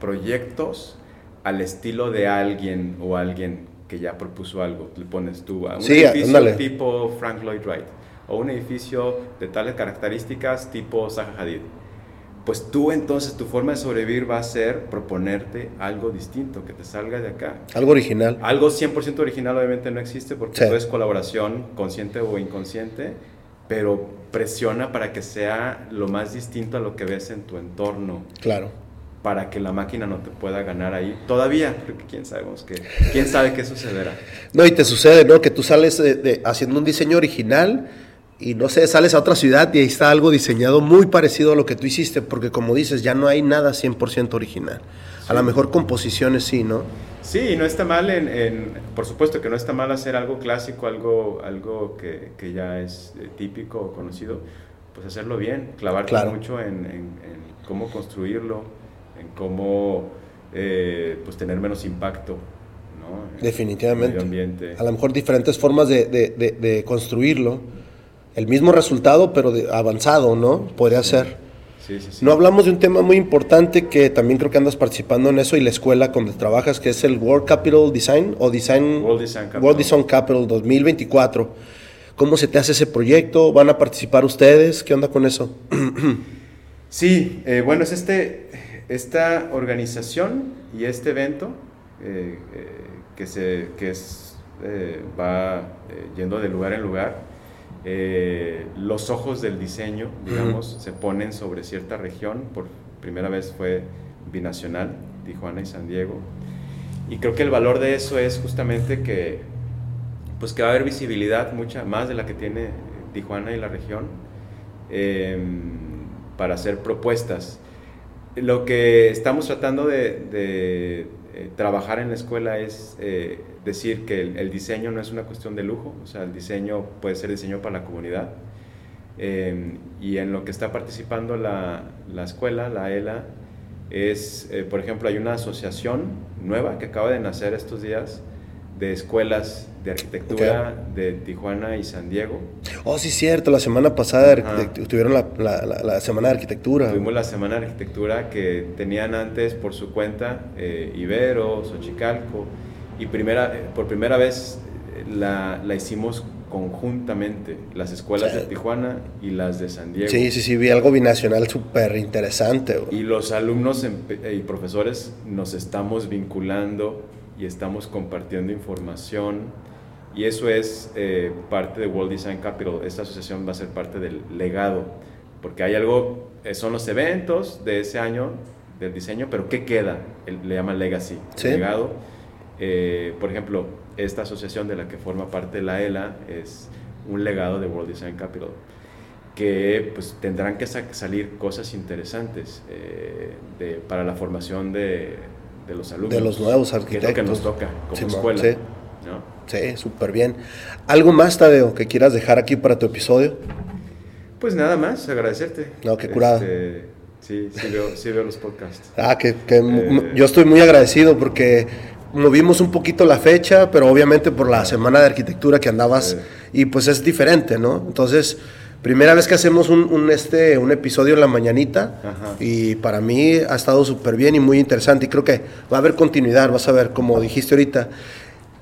[SPEAKER 2] proyectos al estilo de alguien o alguien que ya propuso algo. Le pones tú a un edificio tipo Frank Lloyd Wright o un edificio de tales características tipo Zaha Hadid pues tú entonces tu forma de sobrevivir va a ser proponerte algo distinto, que te salga de acá.
[SPEAKER 1] Algo original.
[SPEAKER 2] Algo 100% original obviamente no existe porque todo es colaboración consciente o inconsciente, pero presiona para que sea lo más distinto a lo que ves en tu entorno.
[SPEAKER 1] Claro.
[SPEAKER 2] Para que la máquina no te pueda ganar ahí. Todavía, porque quién sabemos que, quién sabe qué sucederá.
[SPEAKER 1] No, y te sucede, ¿no? Que tú sales haciendo un diseño original y no sé, sales a otra ciudad y ahí está algo diseñado muy parecido a lo que tú hiciste, porque como dices, ya no hay nada 100% original. A lo mejor composiciones sí, ¿no?
[SPEAKER 2] Sí, no está mal, en, por supuesto que no está mal hacer algo clásico, algo, algo que, que ya es eh, típico o conocido, pues hacerlo bien, clavarte mucho en, en, cómo construirlo, en cómo eh, pues tener menos impacto. ¿no?
[SPEAKER 1] Definitivamente. A lo mejor diferentes formas de, de, de construirlo el mismo resultado, pero avanzado, ¿no? Podría ser. Sí, sí, sí. No hablamos de un tema muy importante que también creo que andas participando en eso y la escuela donde trabajas, que es el World Capital Design o Design
[SPEAKER 2] World Design Capital,
[SPEAKER 1] World Design Capital 2024. ¿Cómo se te hace ese proyecto? ¿Van a participar ustedes? ¿Qué onda con eso?
[SPEAKER 2] sí, eh, bueno, es este, esta organización y este evento eh, eh, que, se, que es, va yendo de lugar en lugar eh, los ojos del diseño, digamos, se ponen sobre cierta región. Por primera vez fue binacional, Tijuana y San Diego. Y creo que el valor de eso es justamente que, pues que va a haber visibilidad mucha más de la que tiene Tijuana y la región para hacer propuestas. Lo que estamos tratando de, eh, trabajar en la escuela es eh, decir que el, diseño no es una cuestión de lujo, o sea, el diseño puede ser diseño para la comunidad. Eh, y en lo que está participando la, la escuela, la ELA, es, por ejemplo, hay una asociación nueva que acaba de nacer estos días de escuelas de arquitectura de Tijuana y San Diego.
[SPEAKER 1] Oh, sí, cierto, la semana pasada tuvieron la, la, semana de arquitectura.
[SPEAKER 2] Tuvimos la semana de arquitectura que tenían antes por su cuenta eh, Ibero, Xochicalco, y primera, eh, por primera vez eh, la, la hicimos conjuntamente, las escuelas de Tijuana y las de San Diego.
[SPEAKER 1] Sí, sí, sí, vi algo binacional súper interesante.
[SPEAKER 2] Y los alumnos y profesores nos estamos vinculando y estamos compartiendo información y eso es eh, parte de World Design Capital. Esta asociación va a ser parte del legado, porque hay algo, eh, son los eventos de ese año del diseño, pero ¿qué queda? le llaman legacy, legado. Eh, por ejemplo, esta asociación de la que forma parte la ELA es un legado de World Design Capital que pues tendrán que salir cosas interesantes de, para la formación de, de los alumnos.
[SPEAKER 1] De los nuevos arquitectos.
[SPEAKER 2] Que, nos toca como escuela.
[SPEAKER 1] Sí, sí súper bien. ¿Algo más, Tadeo, que quieras dejar aquí para tu episodio?
[SPEAKER 2] Pues nada más, agradecerte.
[SPEAKER 1] No, qué curada.
[SPEAKER 2] Este, sí, sí veo, sí veo, los podcasts. [LAUGHS]
[SPEAKER 1] Ah, que, que eh, yo estoy muy agradecido porque movimos un poquito la fecha, pero obviamente por la semana de arquitectura que andabas y pues es diferente, ¿no? Entonces Primera vez que hacemos un, este, un episodio en la mañanita y para mí ha estado súper bien y muy interesante. Y creo que va a haber continuidad, vas a ver, como dijiste ahorita,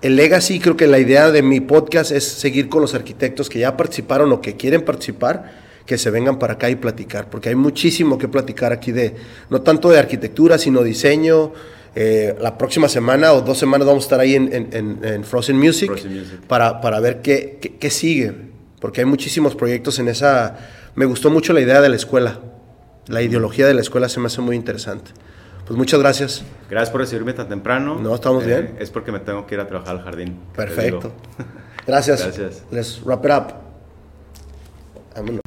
[SPEAKER 1] el legacy, creo que la idea de mi podcast es seguir con los arquitectos que ya participaron o que quieren participar, que se vengan para acá y platicar, porque hay muchísimo que platicar aquí de, no tanto de arquitectura, sino diseño. Eh, la próxima semana o dos semanas vamos a estar ahí en, Frozen, Music. Para, para ver qué, qué, qué sigue porque hay muchísimos proyectos en esa... Me gustó mucho la idea de la escuela, la ideología de la escuela se me hace muy interesante. Pues muchas gracias.
[SPEAKER 2] Gracias por recibirme tan temprano.
[SPEAKER 1] No, estamos
[SPEAKER 2] Eh,
[SPEAKER 1] bien.
[SPEAKER 2] Es porque me tengo que ir a trabajar al jardín.
[SPEAKER 1] Perfecto. Gracias. [LAUGHS]
[SPEAKER 2] Gracias.
[SPEAKER 1] Let's wrap it up. Vámonos.